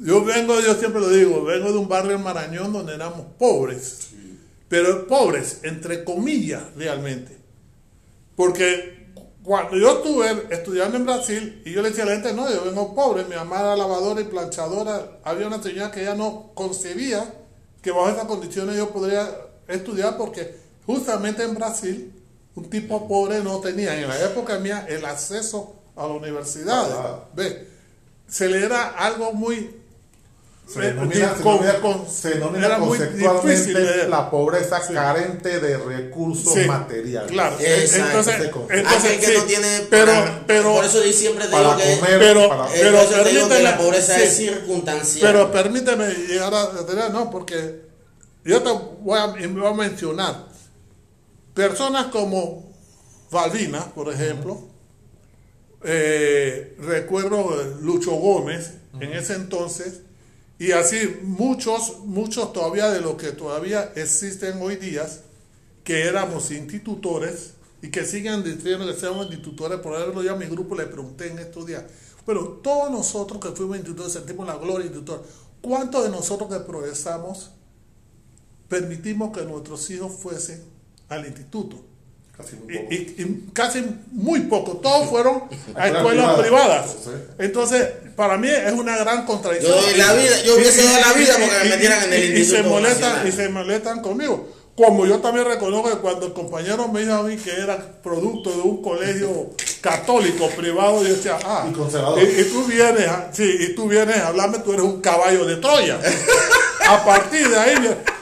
yo vengo, yo siempre lo digo, vengo de un barrio en Marañón donde éramos pobres, pero pobres, entre comillas, realmente. Porque cuando yo estuve estudiando en Brasil y yo le decía a la gente, no, yo vengo pobre, mi mamá era lavadora y planchadora, había una señora que ya no concebía que bajo esas condiciones yo podría estudiar porque justamente en Brasil un tipo pobre no tenía en la época mía el acceso a la universidad. Ah. ¿Ve? Se le era algo muy... se denomina, se con- denomina- con- se denomina era muy conceptualmente difícil de- la pobreza carente de recursos Sí, materiales. Claro. Exacto. Entonces, entonces, que sí, no tiene pero, para- pero, por eso yo siempre te Para digo que comer, pero- para- pero digo que permíteme- la pobreza sí. es circunstancial. pero permíteme llegar a no, porque yo te voy a, voy a mencionar personas como Valvina, por ejemplo, eh, recuerdo Lucho Gómez en ese entonces, y así muchos, muchos todavía de los que todavía existen hoy días, que éramos institutores y que siguen diciendo que seamos institutores, por ejemplo, yo a mi grupo le pregunté en estos días, pero todos nosotros que fuimos institutores sentimos la gloria de institutor, ¿cuántos de nosotros que progresamos permitimos que nuestros hijos fuesen al instituto? Casi muy Y, poco. y- y casi muy poco, todos fueron a Escuelas privadas. Entonces, para mí es una gran Yo contradicción. doy la vida, yo hubiese dado la vida porque me metieran en el y- y Instituto se molestan. Y se molestan conmigo. Como yo también reconozco que cuando el compañero me dijo a mí que era producto de un colegio católico privado, yo decía, ah, Y conservador. y, y tú vienes, a- sí, y tú vienes a hablarme, tú eres un caballo de Troya. a partir de ahí,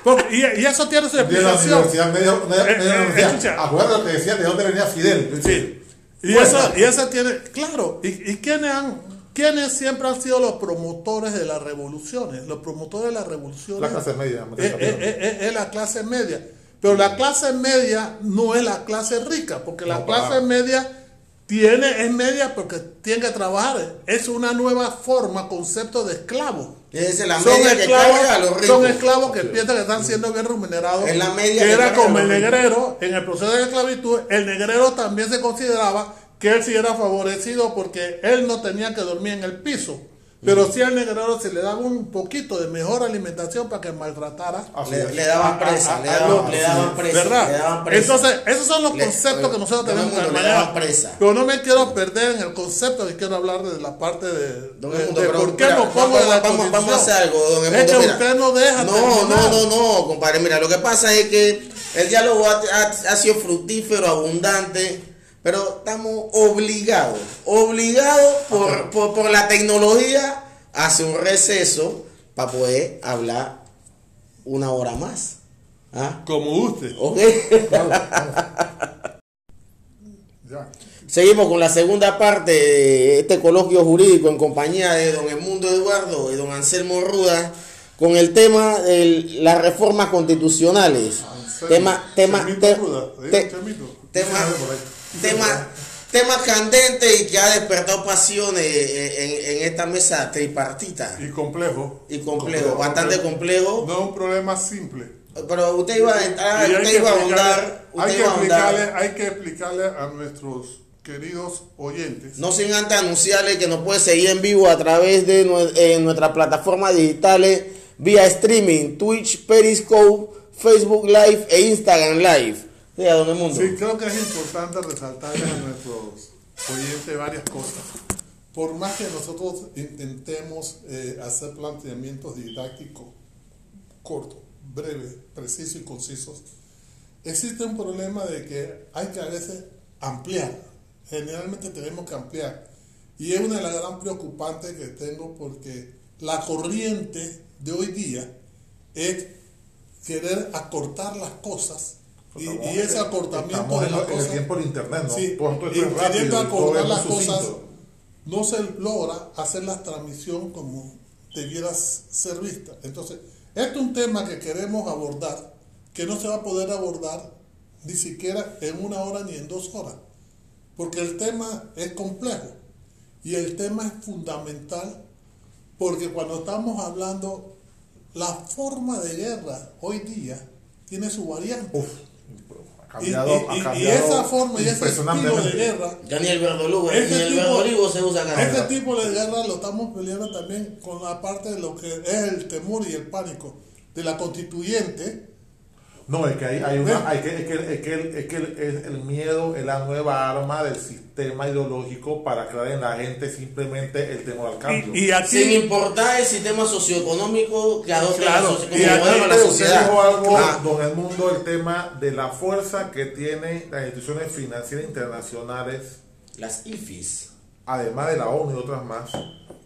porque- y, y eso tiene su de la explicación. universidad, media, media- Eh, media eh, universidad. Acuérdate decía de dónde venía Fidel. Sí. Y Bueno. eso, y eso tiene, claro, y, y quiénes han, quiénes siempre han sido los promotores de las revoluciones, los promotores de las revoluciones. La clase media, Es, es- es- es- es la clase media. Pero la clase media no es la clase rica, porque la clase para. media tiene, es media porque tiene que trabajar. Es una nueva forma, concepto de esclavo. Es la Son media que esclavos, carga a los ricos. son esclavos que piensan que están siendo bien remunerados. Es la media que que era como el negrero, en el proceso de esclavitud, el negrero también se consideraba que él sí era favorecido porque él no tenía que dormir en el piso. Pero sí al negrero se le daba un poquito de mejor alimentación para que maltratara. Le, daban a- presa, a- le a daban, los- le daban presa, ¿Verdad? le daban presa. Entonces, esos son los Le- conceptos que nosotros tenemos que manejar. daban presa. Pero no me quiero perder en el concepto que quiero hablar de la parte de, Don de- Edmundo, de pero por qué mira, no pongo vamos, de la vamos- vamos a hacer algo, don Es Edmundo, que mira. usted no deja No, terminar. no, no, no, compadre. Mira, lo que pasa es que el diálogo ha, ha- ha sido fructífero, abundante, pero estamos obligados, obligados por, por, por la tecnología a hacer un receso para poder hablar una hora más. ¿Ah? Como usted. ¿Ok? Ya. Seguimos con la segunda parte de este coloquio jurídico en compañía de don Edmundo Eduardo y don Anselmo Ruda con el tema de las reformas constitucionales. Anselmo, tema, tema, te- Ruda, ¿eh? te- Chemito. tema. Tema, tema candente y que ha despertado pasiones en, en esta mesa tripartita Y complejo. y complejo, bastante complejo. No es un problema simple. Pero usted iba a entrar, usted que iba a ahondar, hay que explicarle, hay que explicarle a nuestros queridos oyentes. No sin antes anunciarle que nos puede seguir en vivo a través de en nuestras plataformas digitales vía streaming, Twitch, Periscope, Facebook Live e Instagram Live. Sí, a don Edmundo. Sí, creo que es importante resaltarle a nuestros oyentes varias cosas. Por más que nosotros intentemos eh, hacer planteamientos didácticos cortos, breves, precisos y concisos, existe un problema de que hay que a veces ampliar. Generalmente tenemos que ampliar. Y es una de las gran preocupantes que tengo porque la corriente de hoy día es querer acortar las cosas y, y ese acortamiento de en, las en el tiempo del internet, ¿no? Sí, Todo esto es y rápido, muy las cosas, no se logra hacer la transmisión como debiera ser vista. Entonces, Este es un tema que queremos abordar, que no se va a poder abordar ni siquiera en una hora ni en dos horas, porque el tema es complejo y el tema es fundamental, porque cuando estamos hablando, la forma de guerra hoy día tiene su variante. Uf, ha Y, cambiado, y- ha y- y cambiado esa forma y ese estilo de guerra Ya ni el verdolugo, Ese ni el verdoligo se usa acá. Este tipo de guerra lo estamos peleando también con la parte de lo que es el temor y el pánico de la constituyente. No, es que hay, hay una, hay que, es que, es que, el, es que el, es el miedo es la nueva arma del sistema ideológico para crear en la gente simplemente el temor al cambio. Y, y aquí, Sin importar el sistema socioeconómico que adopte Claro, la, y la Usted sociedad. dijo algo, Ah, don Edmundo, el tema de la fuerza que tienen las instituciones financieras internacionales, las IFIs. además de la ONU y otras más,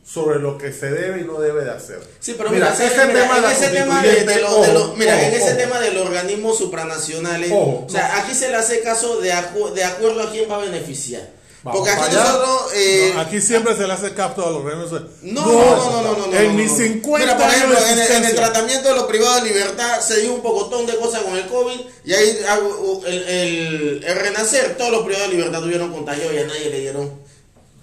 sobre lo que se debe y no debe de hacer. Sí, pero mira, ese ¿sabes? Mira, tema de en ese tema de, de mira, ojo, en ese ojo. tema de los organismos supranacionales, Ojo, o sea, aquí se le hace caso de, acu- de acuerdo a quién va a beneficiar. Vamos Porque aquí nosotros, eh, no, aquí siempre se le hace capto a los gremios. no, no, no, no, no, no, En mis no. 50 Mira, por ejemplo, en el, en el existencia. tratamiento de los privados de libertad se dio un pocotón de cosas con el COVID y ahí ah, el, el, el renacer, todos los privados de libertad tuvieron contagio y a nadie le dieron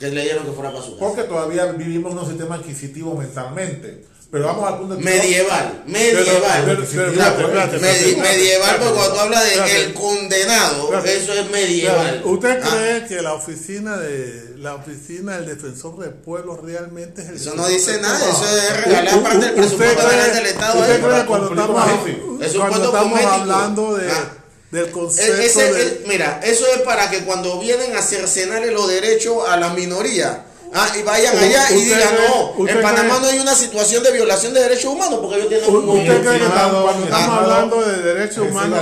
que le dieron que fuera para su casa. Porque todavía vivimos en un sistema adquisitivo mentalmente. Pero vamos al punto de Medieval, medieval. pero- pero- medi- medieval, porque cuando tú hablas de el condenado, Espérate. eso es medieval. ¿Usted Ah, cree que la oficina de la oficina del defensor del pueblo realmente es el Eso no dice nada, pueblo? eso es regalar parte del presupuesto ¿usted cree- general del Estado, ¿Usted eh, cree cuando estamos, cuando estamos hablando de, Ah. Del E- concepto ese- de... e- mira, eso es para que cuando vienen a cercenarle los derechos a la minoría, ah, y vayan allá y digan, no, en Panamá cree- no hay una situación de violación de derechos humanos porque ellos tienen un ¿Usted cree que cuando estamos Ah, hablando de derechos humanos?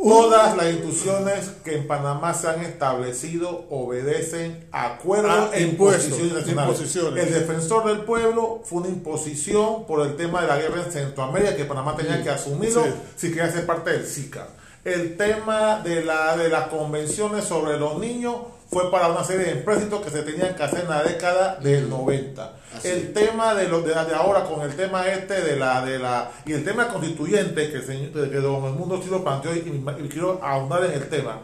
Todas las instituciones que en Panamá se han establecido obedecen acuerdos Ah, e impuestos, imposiciones. El defensor del pueblo fue una imposición por el tema de la guerra en Centroamérica que Panamá tenía que asumirlo Sí. si quería ser parte del SICA. El tema de, la, de las convenciones sobre los niños fue para una serie de empréstitos que se tenían que hacer en la década del 90. Así el tema de los de, de ahora con el tema este de la de la y el tema constituyente que, señor- que don el mundo sí lo planteó y, y- y quiero ahondar en el tema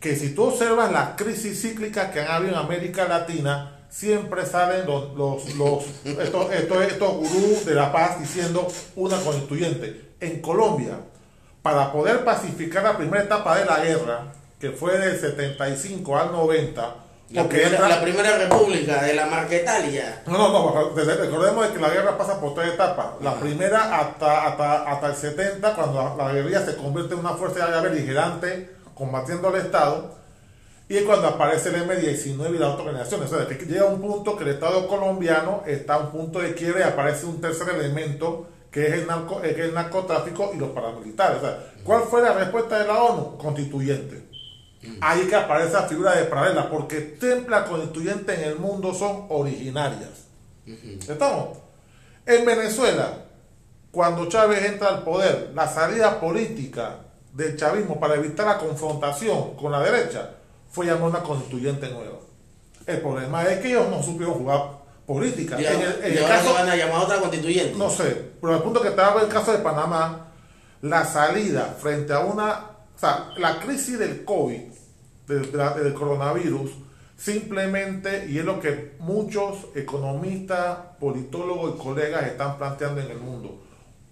que si tú observas las crisis cíclicas que han habido en América Latina siempre salen los, los, los estos, estos, estos gurús de la paz diciendo una constituyente. En Colombia para poder pacificar la primera etapa de la guerra que fue del 75 al 90 La primera, entra- la primera república de la Marquetalia. no, no, no, recordemos de que la guerra pasa por tres etapas. La primera hasta, hasta, hasta el 70, cuando la, la guerrilla se convierte en una fuerza aérea beligerante combatiendo al Estado, y es cuando aparece el M-19 y la autoorganización. O sea, que llega un punto que el Estado colombiano está a un punto de quiebre y aparece un tercer elemento que es el, narco, que es el narcotráfico y los paramilitares. O sea, ¿Cuál fue la respuesta de la ONU? Constituyente. Ahí que aparece la figura de paralela, porque templas constituyentes en el mundo son originarias. ¿Estamos? En Venezuela, cuando Chávez entra al poder, la salida política del chavismo para evitar la confrontación con la derecha fue llamar una constituyente nueva. El problema es que ellos no supieron jugar política. Y, En ahora- el- en y el ahora caso- que van a llamar a otra constituyente. no sé, pero al punto que hago el caso de Panamá, la salida frente a una, o sea, la crisis del COVID, del, del coronavirus, simplemente, y es lo que muchos economistas, politólogos y colegas están planteando en el mundo,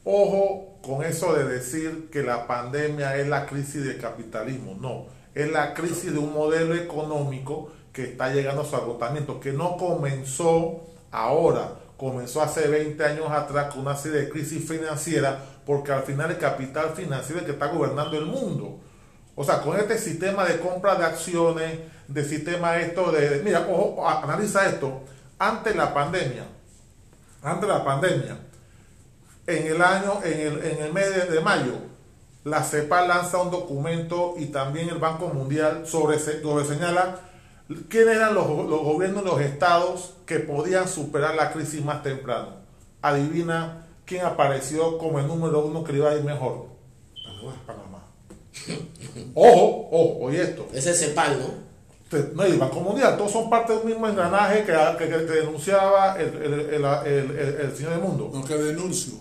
ojo con eso de decir que la pandemia es la crisis del capitalismo, no, es la crisis de un modelo económico que está llegando a su agotamiento, que no comenzó ahora, comenzó hace 20 años atrás con una serie de crisis financieras, porque al final el capital financiero es el que está gobernando el mundo. O sea, con este sistema de compra de acciones, de sistema esto de, mira, ojo, analiza esto, antes la pandemia, antes la pandemia, en el año, en el, en el mes de, mayo, la CEPA lanza un documento y también el Banco Mundial sobre, sobre señala quiénes eran los, los gobiernos de los estados que podían superar la crisis más temprano. Adivina quién apareció como el número uno que le iba a ir mejor. Panamá. Ojo, ojo, oye esto. Ese es CEPAL, ¿no? No, y el Banco Mundial, todos son parte de un mismo engranaje que, que- denunciaba el, el- el- el- el- el señor del mundo. Lo que denuncio.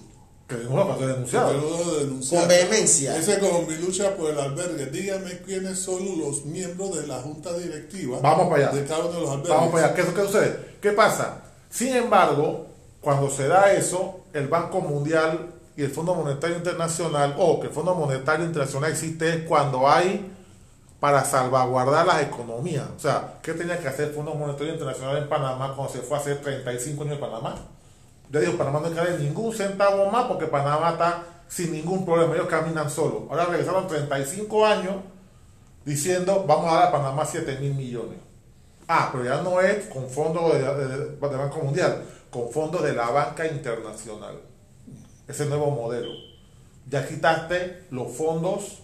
Que denunciado. No lo denunciaron. Con vehemencia. Esa es como mi lucha por el albergue. Dígame quiénes son los miembros de la junta directiva. Vamos para allá. De cada uno de los albergues. Vamos para allá. ¿Qué, qué sucede? ¿Qué pasa? Sin embargo, cuando se da eso, el Banco Mundial y el Fondo Monetario Internacional, o que el Fondo Monetario Internacional existe cuando hay para salvaguardar las economías. O sea, ¿qué tenía que hacer el Fondo Monetario Internacional en Panamá cuando se fue a hacer 35 años en Panamá? Ya dijo, Panamá no darle ningún centavo más porque Panamá está sin ningún problema, ellos caminan solos. Ahora regresaron 35 años diciendo, vamos a dar a Panamá 7 mil millones. Ah, pero ya no es con fondos de, de- Banco Mundial, con fondos de la banca internacional. Ese nuevo modelo. Ya quitaste los fondos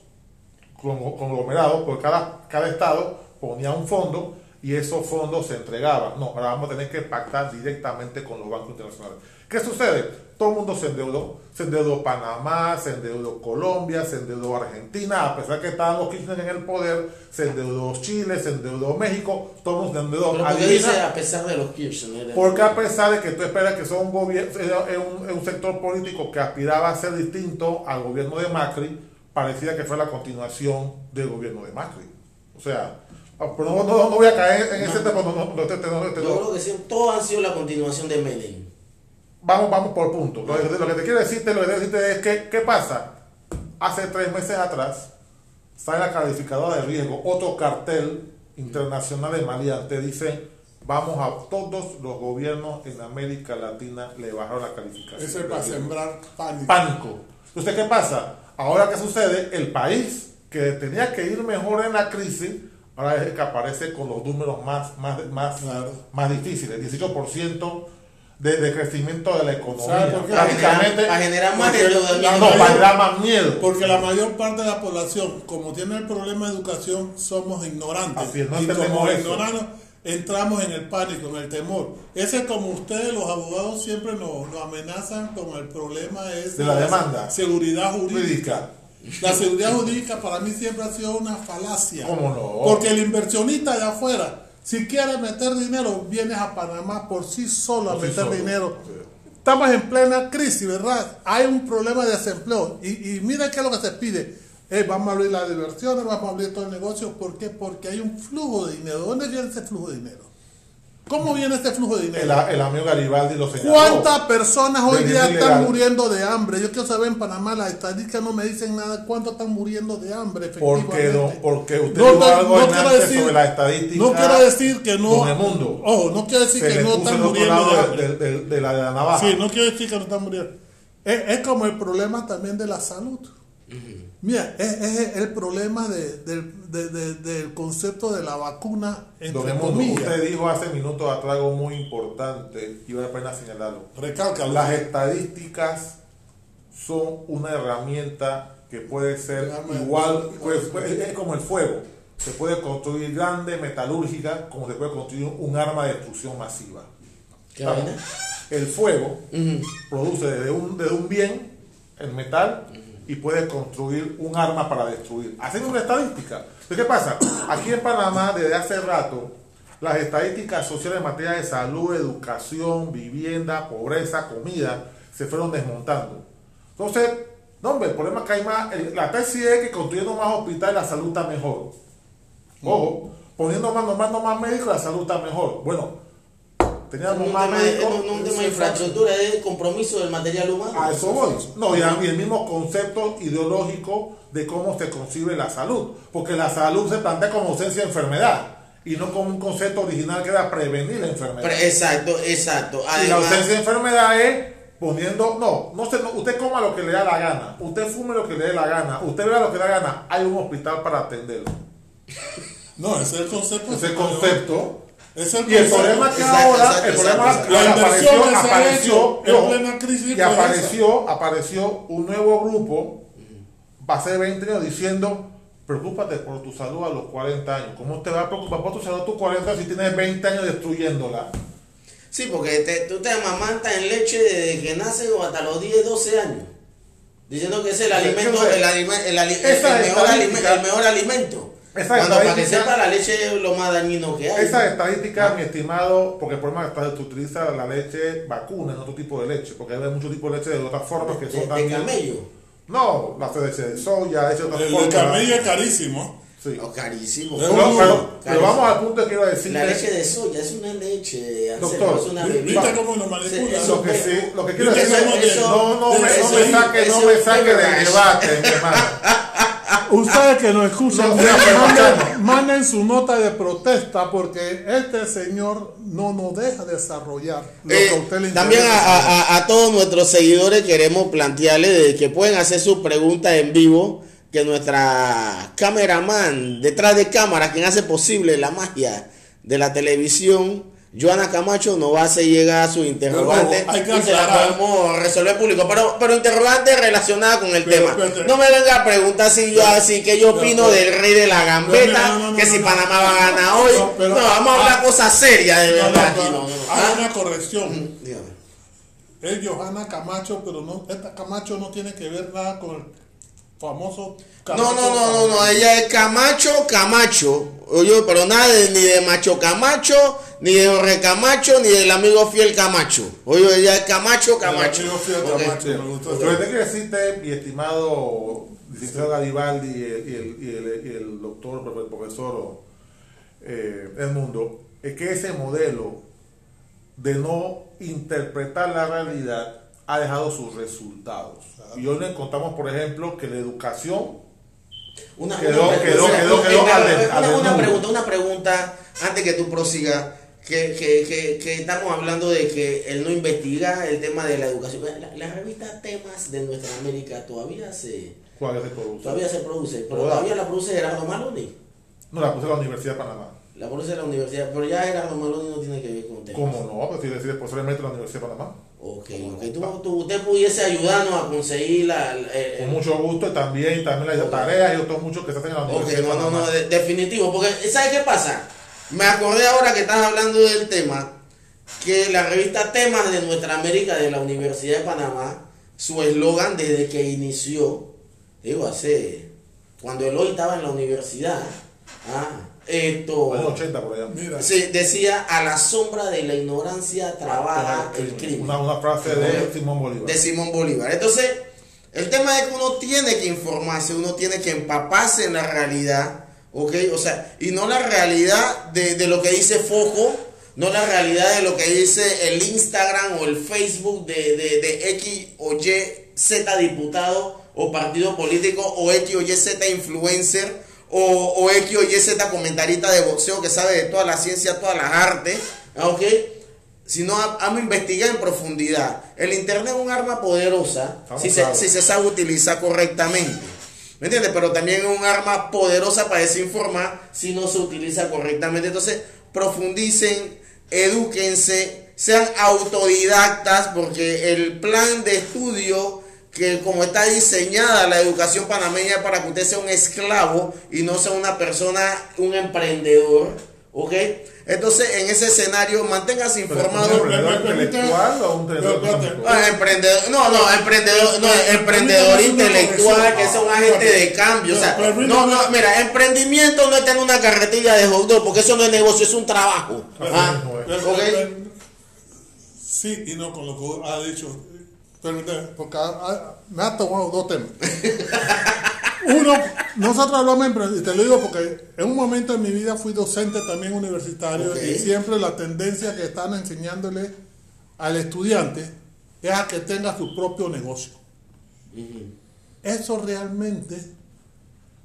con- conglomerados, porque cada, cada estado ponía un fondo y esos fondos se entregaban. No, ahora vamos a tener que pactar directamente con los bancos internacionales. ¿Qué sucede? Todo el mundo se endeudó. Se endeudó Panamá, se endeudó Colombia, se endeudó Argentina, a pesar que estaban los Kirchner en el poder, se endeudó Chile, se endeudó México, todo el mundo se endeudó. Pero Adivina- dice a pesar de los Kirchner. porque a pesar de que tú esperas que sea un gobierno, es un, es un sector político que aspiraba a ser distinto al gobierno de Macri, parecía que fue la continuación del gobierno de Macri. O sea, pero no, no- no voy a caer en ese tema, no, Yo creo que sí, todos han sido la continuación de Menem. Vamos, vamos por punto. Lo, que- lo que te quiero decirte, lo que te decirte es que, ¿qué pasa? Hace tres meses atrás, sale la calificadora de riesgo, otro cartel internacional de maleantes, dice, vamos a todos los gobiernos en América Latina le bajaron la calificación. Ese es para sembrar pánico. Pánico. Entonces, ¿qué pasa? Ahora, ¿qué sucede? El país que tenía que ir mejor en la crisis, ahora es el que aparece con los números más, más, más, Claro. más difíciles. 18% de, de crecimiento de la economía. ¿Sabe por qué? Para generar, para generar más porque- endeudamiento. No, para dar más miedo. Porque la mayor parte de la población, como tiene el problema de educación, somos ignorantes. Así es, no y como eso. ignorados, entramos en el pánico, en el temor. Ese es como ustedes, los abogados, siempre nos, nos amenazan con el problema es De la demanda. seguridad jurídica. Jurídica. La seguridad jurídica para mí siempre ha sido una falacia. ¿Cómo no? Porque el inversionista de afuera, si quiere meter dinero, vienes a Panamá por sí solo a Por sí meter solo. dinero. Estamos en plena crisis, ¿verdad? Hay un problema de desempleo. Y, y mira qué es lo que se pide. Eh, vamos a abrir las diversiones, vamos a abrir todo el negocio. ¿Por qué? Porque hay un flujo de dinero. ¿Dónde viene ese flujo de dinero? ¿Cómo viene este flujo de dinero? El, el amigo Garibaldi lo señaló. ¿Cuántas personas hoy día están ilegal. muriendo de hambre? Yo quiero saber en Panamá, las estadísticas no me dicen nada. ¿Cuántos están muriendo de hambre? Porque, don- porque usted No dijo algo no en quiero decir- sobre la estadística. No quiero decir que no. Don Emundo. Ojo, no quiero decir que no están muriendo de lado hambre. de, de- de la, de la navaja. Sí, no quiero decir que no están muriendo. Es, es como el problema también de la salud. Mira, es, es el problema de- del- de- de- del concepto de la vacuna, Don entre Emundo, comillas. usted dijo hace minutos atrás algo muy importante y vale la pena señalarlo. Recálcalo. Las estadísticas son una herramienta que puede ser igual, pues, pues, es como el fuego. Se puede construir grande, metalúrgica, como se puede construir un arma de destrucción masiva. ¿Qué? El fuego produce desde un, desde un bien, el metal, y puede construir un arma para destruir. Haciendo una estadística. Entonces, ¿qué pasa? Aquí en Panamá, desde hace rato, las estadísticas sociales en materia de salud, educación, vivienda, pobreza, comida, se fueron desmontando. Entonces, no, hombre, el problema es que hay más. la tesis es que construyendo más hospitales la salud está mejor. Ojo, poniendo más, nombrando más médicos la salud está mejor. Bueno, No teníamos un más tema de- médicos. no- un tema de infraestructura, es de compromiso del material humano. A eso voy. No, y, el mismo concepto ideológico de cómo se concibe la salud. Porque la salud se plantea como ausencia de enfermedad y no como un concepto original que era prevenir la enfermedad. Pero- exacto, exacto. y la Además, ausencia de enfermedad es poniendo, no, no, se, no, usted coma lo que le da la gana, usted fume lo que le dé la gana, usted vea lo que le da la gana, hay un hospital para atenderlo. No, ese es el concepto. Ese concepto. Es el Y el problema que Exacto, ahora, exacto, el problema exacto, que La inversión apareció, que apareció, hecho plena crisis y fue esa. apareció, apareció un nuevo grupo, va a ser 20 años diciendo, preocúpate por tu salud a los 40 años. ¿Cómo te va a preocupar por tu salud a tus 40 si tienes 20 años destruyéndola? Sí, porque te- tú te amamantas en leche desde que naces o hasta los 10, 12 años. Diciendo que es el alimento, ¿qué el, el el- Esa el mejor, alime- estadística- el mejor alimento. Esa Cuando que estadística- sepa la leche es lo más dañino que hay. Esa estadística, mi estimado, porque el problema está que utiliza la leche vacuna, en otro tipo de leche, porque hay muchos tipos de leche de otras formas que de, son de también. camello. No, la leche de soya, leche de otras El, formas. el camello es carísimo. Sí. Oh, carísimo. Es No, pero, pero Carísimo. vamos al punto que quiero decir. La leche de soya es una leche, Doctor, es una ¿vi- bebida. viste cómo nos manipula? Lo que, es- sí, lo que quiero decir es no, no, me, no me saque, no me es saque del debate, mi hermano. Ustedes que nos escuchan, No, manden, manden su nota de protesta porque este señor no nos deja desarrollar lo Eh, que a usted le también a, todos nuestros seguidores queremos plantearles que pueden hacer sus preguntas en vivo, que nuestra cameraman detrás de cámara, quien hace posible la magia de la televisión, Joana Camacho, nos va a hacer llegar su interrogante Pero, hay que y se la podemos resolver público, pero, pero interrogante relacionada con el Pero, tema. No me venga a preguntar si yo así que yo opino del rey de la gambeta, No, no, no, que no, si no. Panamá va a ganar hoy. No, No, vamos a hablar ah. cosas serias de No, no, verdad no, no, no, no. hay Ah, una corrección. dígame. Es Johanna Camacho, pero no, esta Camacho no tiene que ver nada con el famoso No, no, no, no, no, ella es Camacho, Camacho. Oye, pero nada de- ni de Macho Camacho, ni de Jorge Camacho, ni del amigo fiel Camacho. Oye, ella es Camacho, Camacho. amigo fiel. Camacho. me gustó. Lo que te quiero decirte, mi estimado licenciado Garibaldi y el, y el, y el, y el doctor, el profesor eh, Edmundo, es que ese modelo de no interpretar la realidad ha dejado sus resultados. Y hoy nos encontramos, por ejemplo, que la educación Una, Quedó- una- quedó- una- quedó- quedó de- una- pregunta, una pregunta antes que tú prosigas. Que, que, que, que estamos hablando de que él no investiga el tema de la educación. La, la revista Temas de Nuestra América todavía se ¿Cuál es el producto? todavía se produce, pero Toda. todavía la produce Gerardo Maloni. No, la en la Universidad de Panamá. La produce la universidad, pero ya Gerardo Maloni no tiene que ver con temas. ¿Cómo no? Pues si decides posiblemente la Universidad de Panamá. Ok, ¿Cómo ok. no? Tú, tú- usted pudiese ayudarnos a conseguir la. la- el- Con mucho gusto y también, también las Ok. tareas y otros muchos que se hacen en la Ok, Universidad de no, no, no, de- definitivo. Porque, ¿sabes qué pasa? Me acordé ahora que estás hablando del tema, que la revista Temas de Nuestra América de la Universidad de Panamá, su eslogan desde que inició, digo, hace. Cuando Eloy estaba en la universidad, ah, esto. Años 80 por allá. Mira, Sí, decía, a la sombra de la ignorancia trabaja el crimen. Una, una frase de Simón Bolívar. de Simón Bolívar. Entonces, el tema es que uno tiene que informarse, uno tiene que empaparse en la realidad, ¿ok? O sea, y no la realidad de, de lo que dice Foco, no la realidad de lo que dice el Instagram o el Facebook de, de, de X o Y Z diputado o partido político o X o Y Z influencer o, o X o Y Z comentarista de boxeo que sabe de toda la ciencia, todas las artes, ¿ok? sino a- vamos a investigar en profundidad. El Internet es un arma poderosa si se, si se sabe utilizar correctamente. ¿Me entiendes? Pero también es un arma poderosa para desinformar si no se utiliza correctamente. Entonces, profundicen, edúquense, sean autodidactas, porque el plan de estudio que como está diseñada la educación panameña es para que usted sea un esclavo y no sea una persona, un emprendedor, ¿ok? Entonces, en ese escenario, manténgase informado. ¿Un emprendedor intelectual o un emprendedor? Ah, emprendedor, no, no, emprendedor, no, emprendedor intelectual, que sea un agente de cambio. O sea, no, no, mira, emprendimiento no es tener una carretilla de hot dog, porque eso no es negocio, es un trabajo. Ah, es. Sí y no con lo que ha dicho. Permíteme, porque ha- ha- me ha tomado dos temas. Uno, nosotros hablamos de y te lo digo porque en un momento en mi vida fui docente también universitario y siempre la tendencia que están enseñándole al estudiante es a que tenga su propio negocio. Eso realmente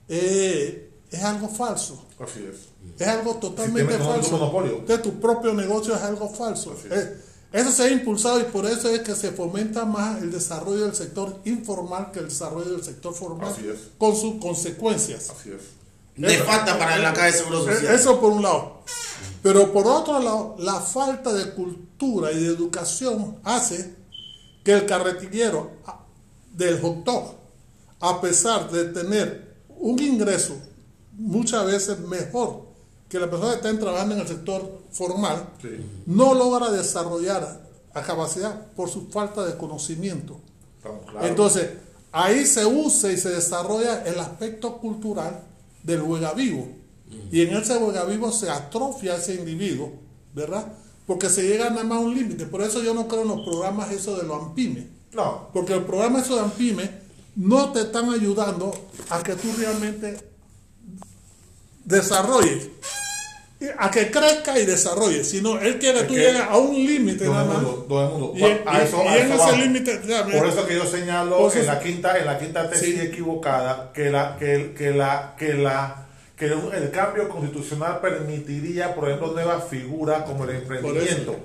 eh, es algo falso. Así es. Es algo totalmente falso. Entonces, tu propio negocio es algo falso. Así es. Eh, Eso se ha impulsado y por eso es que se fomenta más el desarrollo del sector informal que el desarrollo del sector formal, Así es. con sus consecuencias. Así es. Nefasta para la caja de seguro Eh, social. Eso por un lado. Pero por otro lado, la falta de cultura y de educación hace que el carretillero del hot dog, a pesar de tener un ingreso muchas veces mejor que la persona que está trabajando en el sector formal, Sí. no logra desarrollar a capacidad por su falta de conocimiento. Entonces, ahí se usa y se desarrolla el aspecto cultural del juega vivo. Y en ese juega vivo se atrofia ese individuo, ¿verdad? Porque se llega nada más a un límite. Por eso yo no creo en los programas eso de los AMPIME. No, Porque el programa eso de AMPIME no te están ayudando a que tú realmente desarrolles, a que crezca y desarrolles, sino él quiere que Es tú que llegues a un límite nada más. mundo, todo el mundo. Y, A y- eso- y a en eso ese límite, Por eso que yo señalo en la quinta, en la quinta tesis Sí. equivocada que la, que, que la, que la, que el, cambio constitucional permitiría, por ejemplo, nuevas figuras como el emprendimiento.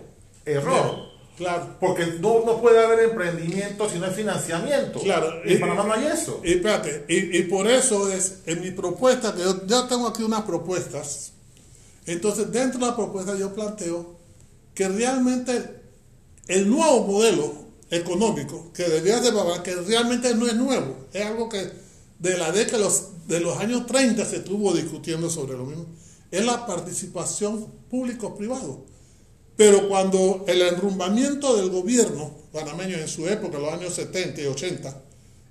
Error. Claro. Porque no, no puede haber emprendimiento si no hay financiamiento. Claro. Y en Panamá no hay eso. Y espérate, y, y por eso es en mi propuesta, que yo ya tengo aquí unas propuestas. Entonces, dentro de la propuesta yo planteo que realmente el nuevo modelo económico que debería de Baba, que realmente no es nuevo, es algo que de la década de los, de los años 30 se estuvo discutiendo sobre lo mismo, es la participación público-privado. Pero cuando el enrumbamiento del gobierno panameño en su época, los años 70 y 80,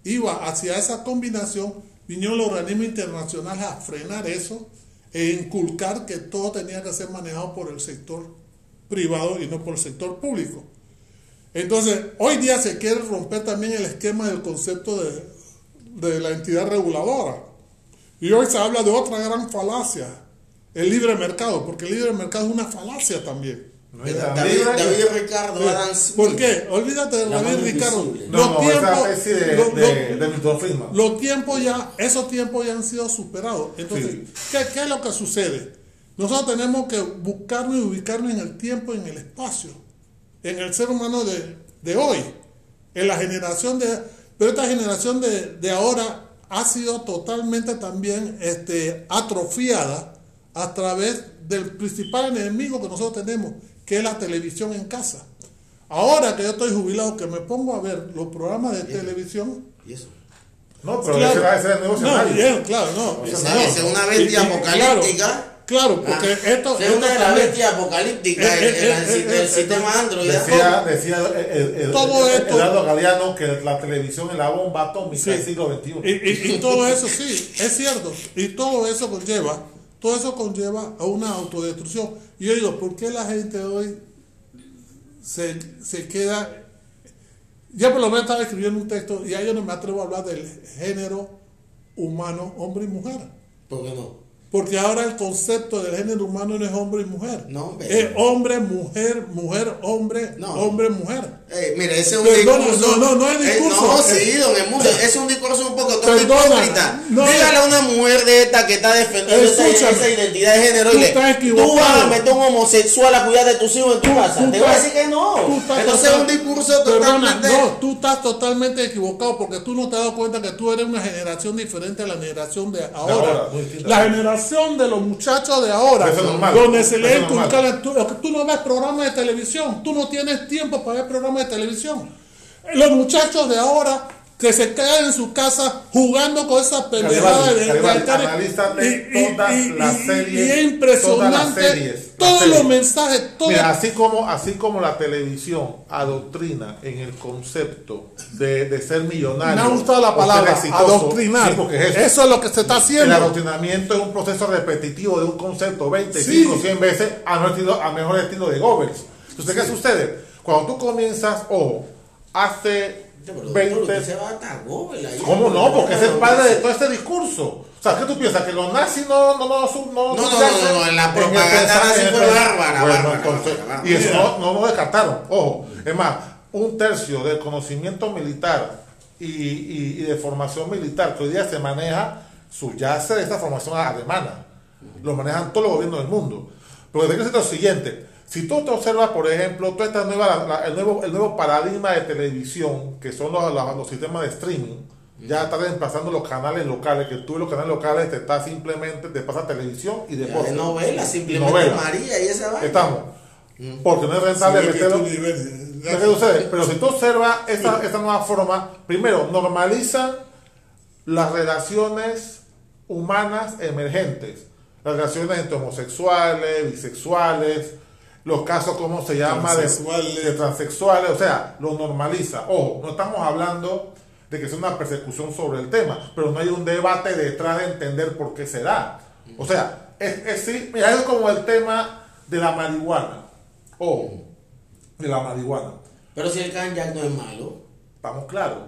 iba hacia esa combinación, vinieron los organismos internacionales a frenar eso e inculcar que todo tenía que ser manejado por el sector privado y no por el sector público. Entonces, hoy día se quiere romper también el esquema del concepto de, de la entidad reguladora. Y hoy se habla de otra gran falacia, el libre mercado, porque el libre mercado es una falacia también. David, Ricardo Adam Smith. ¿Por qué? Olvídate de David Ricardo. Los no, tiempos, tesis de, de, de los tiempos ya, esos tiempos ya han sido superados. Entonces, Sí. ¿qué, qué es lo que sucede? Nosotros tenemos que buscarnos y ubicarnos en el tiempo y en el espacio, en el ser humano de, de hoy, en la generación de... Pero esta generación de, de ahora ha sido totalmente también este, atrofiada a través del principal enemigo que nosotros tenemos, que es la televisión en casa. Ahora que yo estoy jubilado, que me pongo a ver los programas de televisión, ¿Y eso? No, pero Claro. ese era el nuevo no, bien, claro, no. O no. sea, esa es una bestia Y- y- apocalíptica. Claro, claro, porque Ah, esto, es una esto de las bestias apocalípticas en- eh, eh, el, eh, sistema Android. Decía, decía el, el, el- Todo el- esto- Eduardo Galeano que la televisión es la bomba atómica Sí. del siglo XXI. Y, y- y todo eso, sí, es cierto. Y todo eso conlleva, todo eso conlleva a una autodestrucción. Y yo digo, ¿por qué la gente hoy se, se queda... Yo por lo menos estaba escribiendo un texto y ahí yo no me atrevo a hablar del género humano, hombre y mujer. ¿Por qué no? Porque ahora el concepto del género humano no es hombre y mujer. No, hombre. Es hombre, mujer, mujer, hombre, No. hombre, mujer. Eh, mire, ese es un Perdona, discurso. no, no, no es Eh, discurso. no, Eh, sí, don Emundo, ese es un discurso un poco todo Perdona, hipócrita. no, Dígale a una mujer de esta que está defendiendo esa, esa identidad de género Tú le, estás tú equivocado. vas a meter un homosexual a cuidar de tus hijos en tu casa. tú Te voy a decir que no. tú Entonces es un discurso Perdona, totalmente. no, tú estás totalmente equivocado porque tú no te has dado cuenta que tú eres una generación diferente a la generación de ahora. ahora, la generación de los muchachos de ahora, Eso es normal. donde se le inculcan, tú, tú no ves programas de televisión, tú no tienes tiempo para ver programas de televisión. Los muchachos de ahora que se quedan en su casa jugando con esas pendejadas de, de las y es todas las impresionante series, las todos series. los mensajes, todo Mira, así como, así como la televisión adoctrina en el concepto de, de ser millonario. Me ha gustado la palabra, exitoso, adoctrinar. sí, porque es eso. eso. es lo que se está El haciendo. adoctrinamiento es un proceso repetitivo de un concepto 25, Sí. 100 veces a mejor estilo, a mejor estilo de Goebbels. Entonces, ¿qué sucede? Cuando tú comienzas, ojo, hace Pero, doctor, 20... usted se va Google ahí. ¿Cómo no? Porque es el padre de todo este discurso. O sea, ¿qué tú piensas? ¿Que los nazis no no no no No, no, no, no, la en el propaganda nazi fue bárbara, y eso no, no lo descartaron. Ojo, es más, un tercio del conocimiento militar y, y- y de formación militar que hoy día se maneja subyace de esta formación alemana. Lo manejan todos los gobiernos del mundo. Pero te quiero decir lo siguiente. Si tú te observas, por ejemplo, toda esta nueva, la- la- el, nuevo, el nuevo paradigma de televisión, que son los, los- los sistemas de streaming, ya está reemplazando los canales locales, que tú los canales locales te está simplemente, te pasa televisión y deporte. de novela, simplemente novela. María y esa vaina. Estamos. Porque no es rentable Sí, meterlo. Pero si tú observas esta, esta nueva forma, primero, normalizan las relaciones humanas emergentes. Las relaciones entre homosexuales, bisexuales, los casos, ¿cómo se llama? De- Transexuales. De, transexuales, o sea, lo normaliza. Ojo, no estamos hablando de que sea una persecución sobre el tema, pero no hay un debate detrás de entender por qué se da. O sea, es, es, sí, mira, es como el tema de la marihuana. O de la marihuana. Pero si el canjack no es malo. Estamos claros.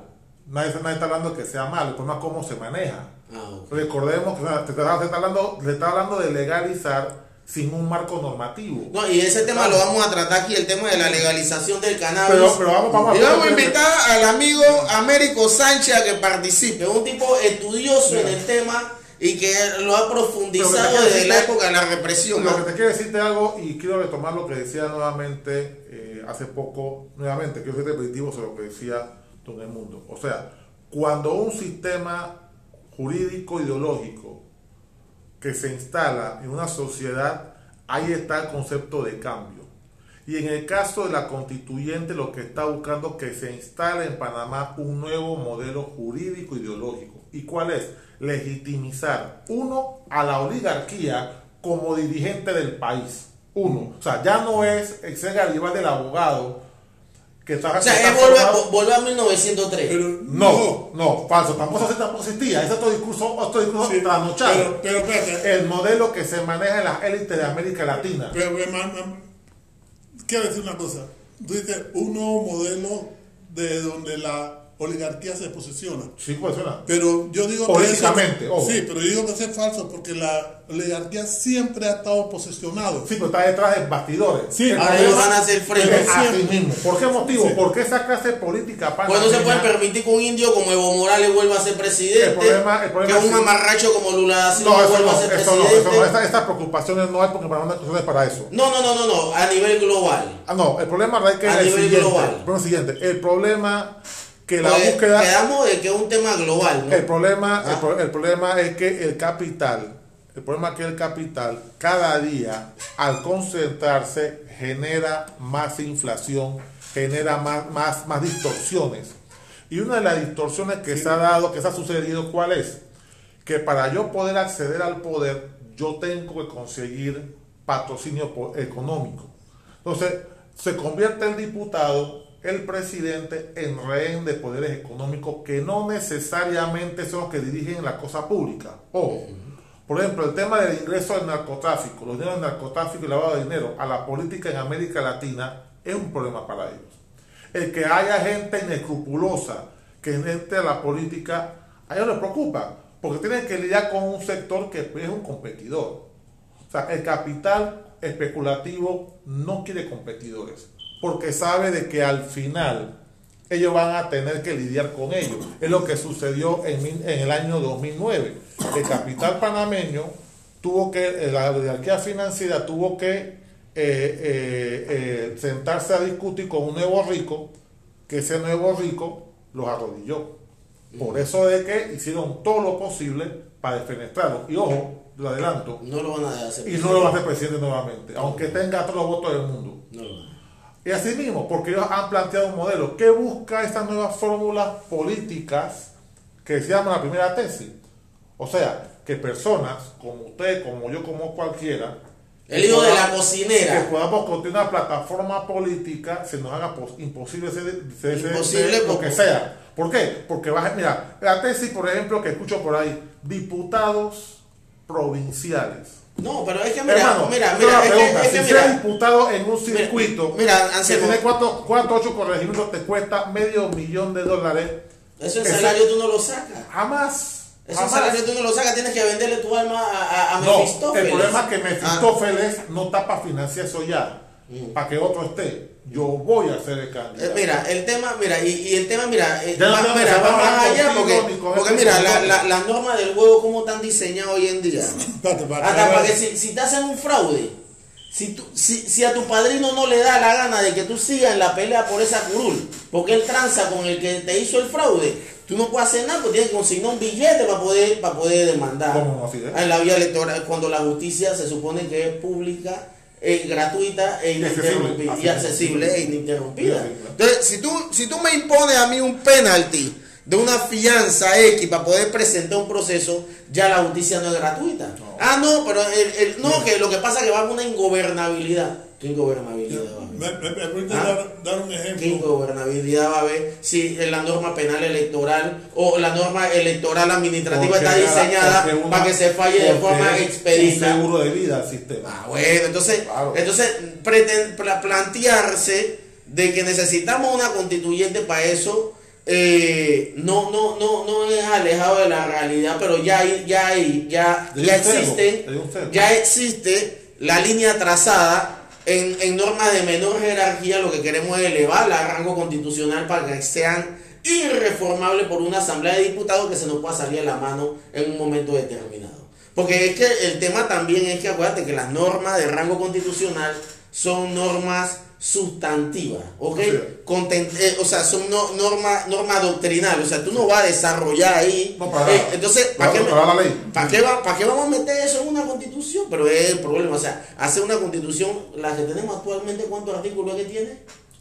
Nadie, nadie está hablando que sea malo, el problema es cómo se maneja. Ah. Recordemos que o sea, te está, te está hablando, le está hablando de legalizar sin un marco normativo. No, y ese tema lo vamos a tratar aquí, el tema de la legalización del cannabis. Pero- pero vamos- vamos a- y vamos a invitar al amigo Américo Sánchez a que participe, un tipo estudioso en el tema y que lo ha profundizado desde la época de la represión. Lo ¿no? que te quiero decirte algo y quiero retomar lo que decía nuevamente eh, hace poco, nuevamente, quiero ser repetitivo sobre lo que decía Don Mundo. O sea, cuando un sistema jurídico ideológico que se instala en una sociedad, ahí está el concepto de cambio. Y en el caso de la constituyente, lo que está buscando que se instale en Panamá un nuevo modelo jurídico ideológico. ¿Y cuál es? Legitimizar, uno, a la oligarquía como dirigente del país. Uno. O sea, ya no es el ser rival del abogado que. O sea, que volver, a 1903. Pero no, no, falso. Tampoco, tampoco existía. Ese es otro discurso, otro discurso Sí, trasnochado. pero, pero espérate, El modelo que se maneja en las élites de América Latina. pero, quiero decir una cosa. Tú dices un nuevo modelo de donde la oligarquía se posiciona. Sí, pues suena. Pero yo digo Políticamente, que eso, ojo. sí, pero yo digo que eso es falso porque la oligarquía siempre ha estado posicionado. Sí, pero está detrás de bastidores. Sí, El Ahora ellos van a hacer frente. ¿Por qué motivo? Sí. Porque esa clase política Pues no se puede permitir que un indio como Evo Morales vuelva a ser presidente. El problema- el problema que un mamarracho como Lula da Silva No, eso vuelva no, a ser eso no, presidente. eso no. Esta- Estas preocupaciones no hay porque para una es para eso. No, no, no, no, no, a nivel global. Ah, no, el problema es que A es el nivel siguiente. global. El problema el siguiente. El problema que la Pues, búsqueda. Quedamos de que es un tema global, ¿no? El problema, el Ah. pro- el, problema es que el capital, el problema es que el capital cada día al concentrarse genera más inflación, genera más, más, más distorsiones. Y una de las distorsiones que se ha dado, que se ha sucedido, ¿cuál es? Que para yo poder acceder al poder, yo tengo que conseguir patrocinio económico. Entonces, se convierte el diputado, el presidente, en rehén de poderes económicos que no necesariamente son los que dirigen la cosa pública. Ojo, por ejemplo, el tema del ingreso del narcotráfico, los dineros del narcotráfico y lavado de dinero a la política en América Latina es un problema para ellos. El que haya gente inescrupulosa que entre a la política, a ellos les preocupa, porque tienen que lidiar con un sector que es un competidor. O sea, el capital especulativo no quiere competidores, porque sabe de que al final ellos van a tener que lidiar con ellos. Es lo que sucedió en, en el año 2009. El capital panameño tuvo que, la oligarquía financiera tuvo que eh, eh, eh, sentarse a discutir con un nuevo rico, que ese nuevo rico los arrodilló. Por eso de que hicieron todo lo posible para defenestrarlo. Y ojo, lo adelanto, No lo van a hacer. y no lo va a hacer presidente nuevamente, aunque tenga todos los votos del mundo. No lo van a- Y así mismo, porque ellos han planteado un modelo que busca estas nuevas fórmulas políticas que se llama la primera tesis. O sea, que personas como usted, como yo, como cualquiera, El hijo de la que cocinera. podamos construir una plataforma política, se nos haga pos- imposible ser, ser- Imposible ser lo que sea. ¿Por qué? Porque vas a, mira, la tesis, por ejemplo, que escucho por ahí, diputados provinciales. No, pero es que mira, Hermano, mira, mira, es pregunta, que, es si que mira, diputado en un circuito mira, que Anselmo. tiene 4, 8 corregimientos te cuesta medio millón de dólares, eso ese- salario tú no lo sacas. jamás. Eso jamás. salario tú no lo sacas, tienes que venderle tu alma a, a, a No, Mefistófeles. el problema es que Ah, Mefistófeles no está para financiar ya, para que otro esté. Yo voy a ser el eh, candidato. mira, el tema, mira, y, y el tema, mira, eh, no va, tengo que mira, va más allá porque, porque este mira, con la, la, las normas del juego como están diseñadas hoy en día. Hasta para que si, si te hacen un fraude, si, tú, si, si a tu padrino no le da la gana de que tú sigas en la pelea por esa curul, porque él tranza con el que te hizo el fraude, tú no puedes hacer nada, porque tienes que consignar un billete para poder, para poder demandar. ¿Cómo no? En la vía electoral, cuando la justicia se supone que es pública, eh, gratuita e accesible. ininterrumpida. Así Y es. accesible e ininterrumpida. Entonces, si tú, si tú me impones a mí un penalty de una fianza X para poder presentar un proceso, ya la justicia no es gratuita. Ah, no, pero el, el- no, que lo que pasa es que va a una ingobernabilidad. ¿Qué ingobernabilidad va a haber? Me, me- me permite Ah. dar, dar un ¿Qué ejemplo. ingobernabilidad va a haber si en la norma penal electoral o la norma electoral administrativa Porque está diseñada una- para que se falle de forma expedita? Un seguro de vida al sistema. Ah, bueno, entonces, Claro. entonces preten- pla- plantearse de que necesitamos una constituyente para eso eh, no, no, no, no es alejado de la realidad, pero ya hay, ya hay, ya, ya existe, ya existe la línea trazada en, en normas de menor jerarquía, lo que queremos es elevarla a rango constitucional para que sean irreformables por una asamblea de diputados que se nos pueda salir a la mano en un momento determinado. Porque es que el tema también es que acuérdate que las normas de rango constitucional son normas sustantivas, ¿ok? Así es. Conten- eh, o sea, son no- normas norma doctrinales, o sea, tú no vas a desarrollar ahí. No, para eh, entonces, ¿para Para- qué, para la ley. ¿para, qué va- ¿para qué vamos a meter eso en una constitución? Pero es el problema, o sea, hacer una constitución, la que tenemos actualmente, ¿cuántos artículos que tiene?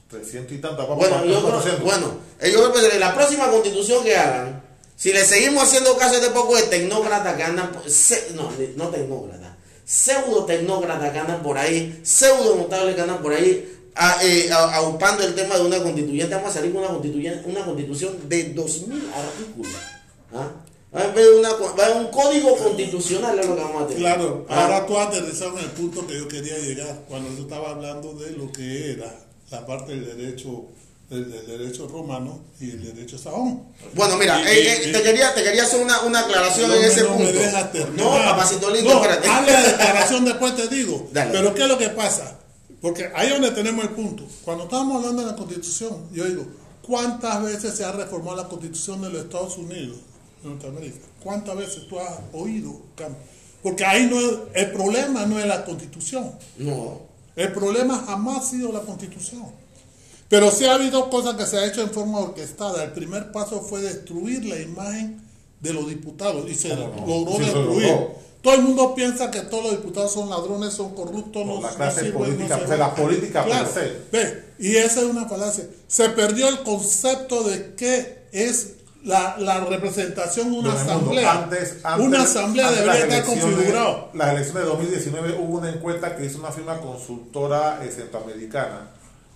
300 y tantas. vamos Bueno, yo creo, 400. bueno, eh, yo creo que la próxima constitución que hagan, si le seguimos haciendo caso a este poco de tecnócratas que andan, no, no tecnócratas, pseudo tecnócratas que andan por ahí, pseudo notables que andan por ahí, a- eh, a- aupando el tema de una constituyente, vamos a salir con una constituyente, una constitución de 2000 artículos. ¿ah? Va a haber una va a haber un código constitucional, es lo que vamos a tener. Claro, ¿ah? ahora tú has aterrizado en el punto que yo quería llegar cuando yo estaba hablando de lo que era la parte del derecho del, del derecho romano y el derecho sajón. Bueno, mira, Y- eh, eh, te, quería, te quería hacer una, una aclaración en me- ese no me punto. dejas terminar. No, papacito lindo, No, espérate. La declaración después te digo. Dale. Pero ¿qué es lo que pasa? Porque ahí es donde tenemos el punto. Cuando estamos hablando de la constitución, yo digo, ¿cuántas veces se ha reformado la constitución de los Estados Unidos, de Norteamérica? ¿Cuántas veces tú has oído? cam- Porque ahí no es- el problema no es la constitución. No. El problema jamás ha sido la constitución. Pero sí ha habido cosas que se ha hecho en forma orquestada. El primer paso fue destruir la imagen de los diputados y se ¿Cómo no? logró Sí, se destruir. logró. Todo el mundo piensa que todos los diputados son ladrones, son corruptos, No, no, la no clase sirven, política, no o sea, la política Claro, ve, y esa es una falacia. Se perdió el concepto de qué es la, la representación de una Don asamblea. antes- antes- una asamblea antes debería las estar configurado. Las elecciones de 2019 hubo una encuesta que hizo una firma consultora eh, centroamericana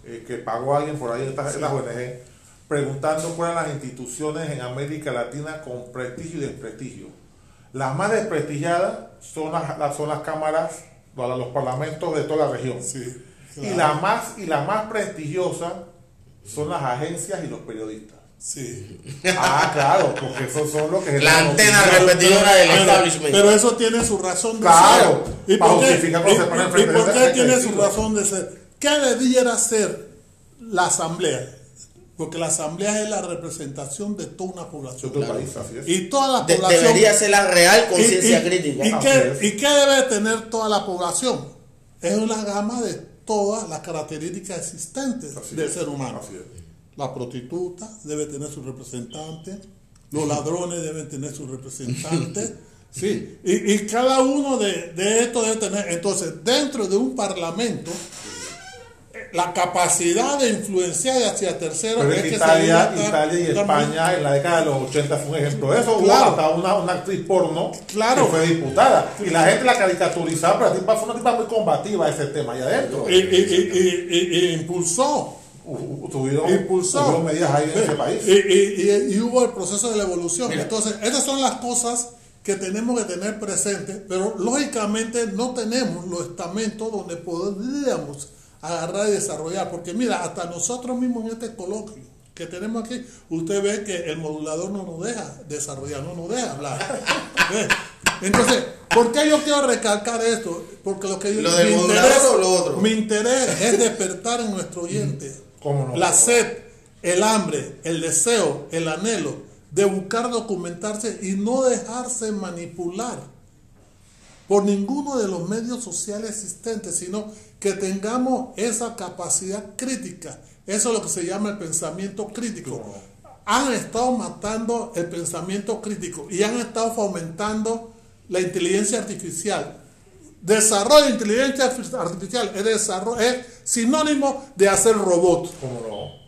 eh, que pagó a alguien por ahí, esta, esta ONG, preguntando cuáles eran las instituciones en América Latina con prestigio y desprestigio. Las más desprestigiadas son las, las- son las cámaras, los, los parlamentos de toda la región. Sí, Y claro. la más y la más prestigiosa son las agencias y los periodistas. Sí. Ah, claro, porque esos son los que La antena repetidora del Pero- establishment. Pero eso tiene su razón de Claro, ser. ¿Y cuando y- y- y de por qué tiene su razón de ser? ¿Qué debiera ser la asamblea? Porque la asamblea es la representación de toda una población. De todo el país, así es. Y toda la De- población. debería ser la real conciencia y- crítica. ¿y qué. ¿Y qué debe tener toda la población? Es una gama de todas las características existentes Así del es, ser humano. así es. La prostituta debe tener su representante, los ladrones deben tener su representante, sí, y, y cada uno de, de estos debe tener, entonces, dentro de un parlamento, la capacidad de influenciar hacia terceros Pero es que Italia, Italia y España en la década de los 80 fue un ejemplo de eso. Hubo Claro. hasta una, una actriz porno Claro. que fue diputada. Y la gente la caricaturizaba, pero la tipa fue una tipa muy combativa ese tema allá adentro. y, y- y- y- impulsó U- Tuvieron, impulsó. tuvieron medidas ahí en ese país. Y, y- y- y hubo el proceso de la evolución. Mira. Entonces, estas son las cosas que tenemos que tener presentes, pero lógicamente no tenemos los estamentos donde podríamos agarrar y desarrollar. Porque mira, hasta nosotros mismos en este coloquio que tenemos aquí, usted ve que el modulador no nos deja desarrollar, no nos deja hablar. ¿Ve? Entonces, ¿por qué yo quiero recalcar esto? Porque lo que yo- ¿Lo del mi modulador interés- o lo otro? Mi interés es despertar en nuestro oyente ¿Cómo no? la sed, el hambre, el deseo, el anhelo de buscar documentarse y no dejarse manipular por ninguno de los medios sociales existentes, sino que tengamos esa capacidad crítica. Eso es lo que se llama el pensamiento crítico. Han estado matando el pensamiento crítico y han estado fomentando la inteligencia artificial. Desarrollo de inteligencia artificial es, desarrollo, es sinónimo de hacer robots. ¿Cómo no?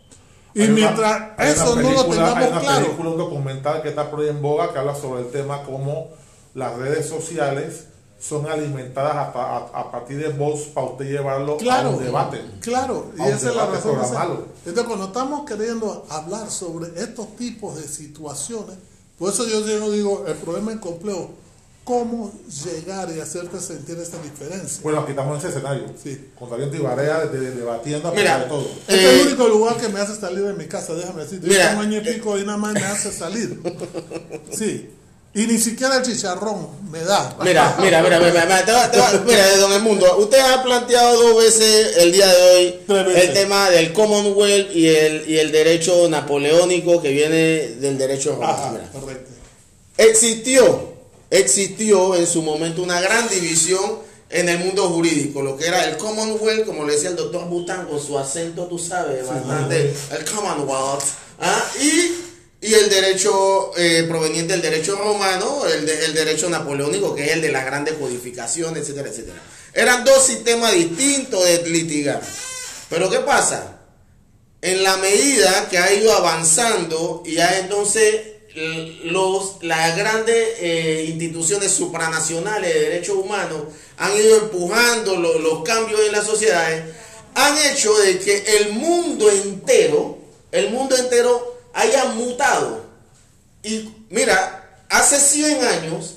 Y Hay mientras eso no lo película- hay tengamos una claro. película, un documental que está por ahí en boga que habla sobre el tema cómo las redes sociales son alimentadas a, a- a partir de voz para usted llevarlo a Claro, un debate. claro, y A esa es la debate razón. Entonces, cuando estamos queriendo hablar sobre estos tipos de situaciones, por eso yo, yo digo, el problema es complejo, cómo llegar y hacerte sentir esta diferencia. Bueno, aquí estamos en ese escenario. Sí. Con Taliente y Barea de- de- debatiendo a Mira, pesar de todo. Este es Eh, el único lugar que me hace salir de mi casa, déjame decirte. Yo un año y pico y nada más me hace salir. Sí. Y ni siquiera el chicharrón me da. Mira, mira, mira, mira, mira, te va- te va- mira, don Edmundo, usted ha planteado dos veces el día de hoy el tema del Commonwealth y el, y el derecho napoleónico que viene del derecho romano. Correcto. Existió, existió en su momento una gran división en el mundo jurídico, lo que era el Commonwealth, como le decía el doctor Bután con su acento, tú sabes, bastante, el Commonwealth, ¿ah? y, y el derecho eh, proveniente del derecho romano, el, de- derecho napoleónico, que es el de las grandes codificaciones, etcétera, etcétera. Eran dos sistemas distintos de litigar. Pero ¿qué pasa? en la medida que ha ido avanzando y ya entonces los, las grandes eh, instituciones supranacionales de derechos humanos han ido empujando lo- los cambios en las sociedades, han hecho de que el mundo entero, el mundo entero haya mutado. Y mira, hace 100 años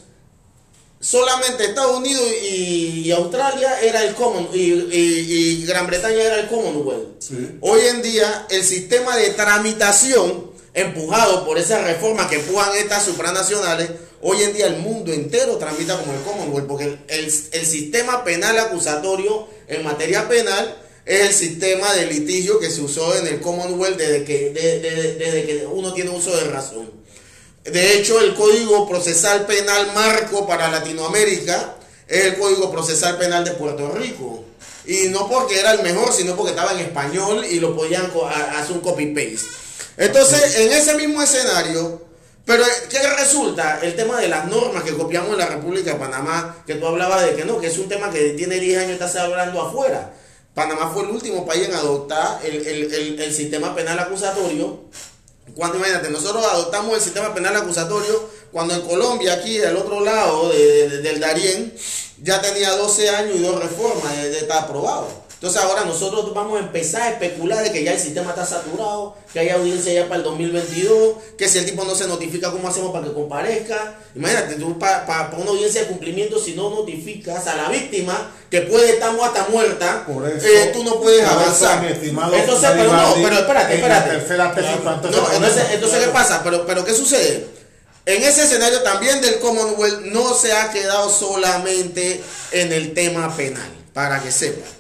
solamente Estados Unidos y, y Australia era el Common y, y- y Gran Bretaña era el Commonwealth. Sí. Hoy en día el sistema de tramitación empujado por esas reformas que empujan estas supranacionales, hoy en día el mundo entero tramita como el Commonwealth, porque el, el- el sistema penal acusatorio en materia penal es el sistema de litigio que se usó en el Commonwealth desde que, de- de- desde que uno tiene uso de razón. De hecho, el Código Procesal Penal Marco para Latinoamérica es el Código Procesal Penal de Puerto Rico. Y no porque era el mejor, sino porque estaba en español y lo podían hacer un copy-paste. Entonces, en ese mismo escenario, pero ¿qué resulta? El tema de las normas que copiamos en la República de Panamá, que tú hablabas de que no, que es un tema que tiene 10 años y está hablando afuera. Panamá fue el último país en adoptar el, el- el- el sistema penal acusatorio cuando imagínate, nosotros adoptamos el sistema penal acusatorio cuando en Colombia, aquí del otro lado de- de- del Darién, ya tenía 12 años y dos reformas de, de estar aprobado. Entonces ahora nosotros vamos a empezar a especular de que ya el sistema está saturado, que hay audiencia ya para el 2022, que si el tipo no se notifica, ¿cómo hacemos para que comparezca? Imagínate, tú para una audiencia de cumplimiento, si no notificas a la víctima, que puede estar muerta muerta, Por eso, eh, tú no puedes eso, avanzar. estimado Entonces, pero no, pero espérate, espérate. No, entonces, problema. entonces ¿qué pasa? Pero, pero ¿qué sucede? En ese escenario también del Commonwealth no se ha quedado solamente en el tema penal, para que sepan.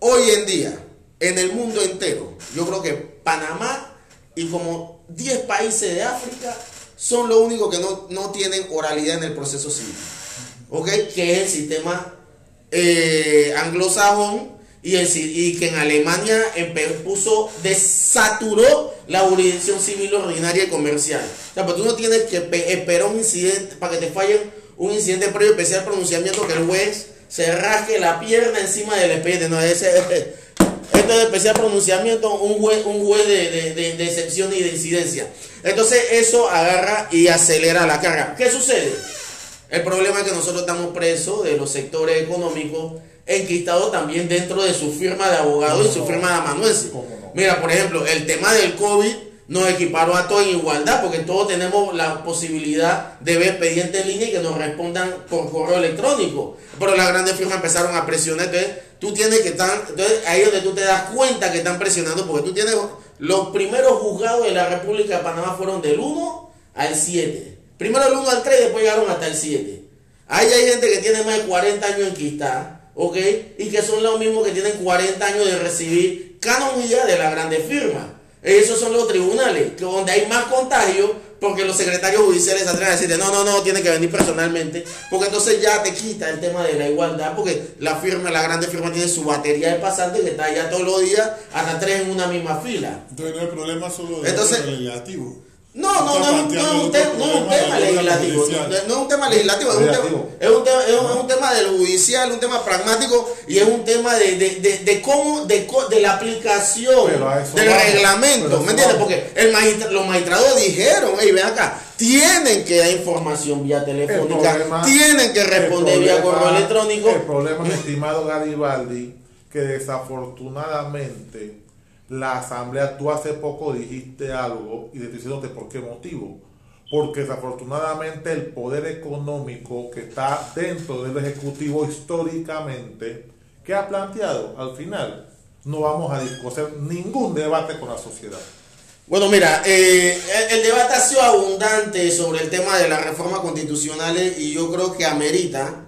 Hoy en día, en el mundo entero, yo creo que Panamá y como 10 países de África son los únicos que no, no tienen oralidad en el proceso civil. ¿Ok? Que es el sistema eh, anglosajón y, que en Alemania puso, desaturó la jurisdicción civil ordinaria y comercial. O sea, pues tú no tienes que pe- esperar un incidente para que te fallen un incidente previo especial pronunciamiento que el juez se rasque la pierna encima del expediente. No, ese, esto es especial pronunciamiento, un juez, un juez de, de, de- de excepción y de incidencia. Entonces eso agarra y acelera la carga. ¿Qué sucede? El problema es que nosotros estamos presos de los sectores económicos, enquistados también dentro de su firma de abogado y su firma de amanuense. Mira, por ejemplo, el tema del COVID nos equiparó a todos en igualdad, porque todos tenemos la posibilidad de ver expedientes en línea y que nos respondan por correo electrónico. Pero las grandes firmas empezaron a presionar, entonces tú tienes que estar, entonces ahí es donde tú te das cuenta que están presionando, porque tú tienes, los primeros juzgados de la República de Panamá fueron del 1 al 7. Primero el 1 al 3 y después llegaron hasta el 7. Ahí hay gente que tiene más de 40 años enquistada, ¿ok? Y que son los mismos que tienen 40 años de recibir canonía de la grande firma. Esos son los tribunales, donde hay más contagio, porque los secretarios judiciales se atreven a decirte, no, no, no, tiene que venir personalmente, porque entonces ya te quita el tema de la igualdad, porque la firma, la grande firma tiene su batería de pasantes que está allá todos los días, hasta tres en una misma fila. Entonces no hay problema solo de Entonces- legislativo. No, no, no, es un- no planteando es un, otro te- no es un tema legislativo. No, es un tema legislativo, es un tema, es un tema, es un- tema del judicial, un tema pragmático y es un tema de, de, de, de cómo, de, co- de la aplicación del reglamento. ¿Me entiendes? Porque el magistra- los magistrados dijeron, hey, ven acá, tienen que dar información vía telefónica, problema- tienen que responder vía correo electrónico. El problema, mi estimado Garibaldi, que desafortunadamente la asamblea, tú hace poco dijiste algo y te estoy diciéndote por qué motivo. Porque desafortunadamente el poder económico que está dentro del Ejecutivo históricamente, que ha planteado al final, no vamos a discutir ningún debate con la sociedad. Bueno, mira, eh, el, el debate ha sido abundante sobre el tema de las reformas constitucionales y yo creo que amerita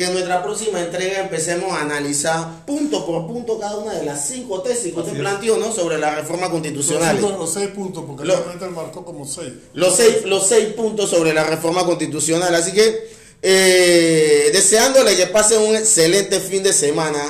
que en nuestra próxima entrega empecemos a analizar punto por punto cada una de las cinco tesis que usted planteó ¿no? sobre Los constitucionales. cinco- los seis puntos, porque Lo- realmente marcó como seis. Los seis, los seis puntos sobre la reforma constitucional. Así que eh, deseándole que pasen un excelente fin de semana.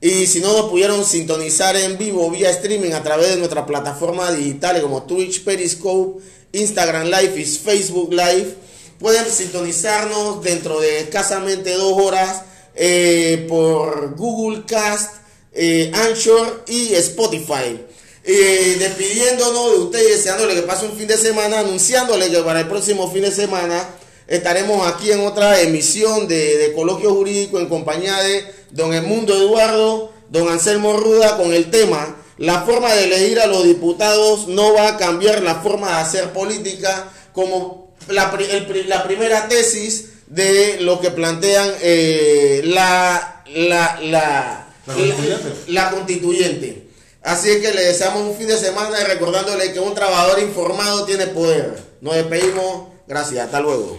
Y si no nos pudieron sintonizar en vivo vía streaming a través de nuestras plataformas digitales como Twitch, Periscope, Instagram Live y Facebook Live, pueden sintonizarnos dentro de escasamente dos horas eh, por Google Cast, eh, Anchor y Spotify. Eh, despidiéndonos de ustedes, deseándole que pase un fin de semana, anunciándole que para el próximo fin de semana estaremos aquí en otra emisión de, de Coloquio Jurídico en compañía de don Edmundo Eduardo, don Anselmo Ruda con el tema la forma de elegir a los diputados no va a cambiar la forma de hacer política como la, pri- el pri- la primera tesis de lo que plantean eh, la, la, la, La constituyente. la constituyente. Así es que le deseamos un fin de semana recordándole que un trabajador informado tiene poder. Nos despedimos. Gracias. Hasta luego.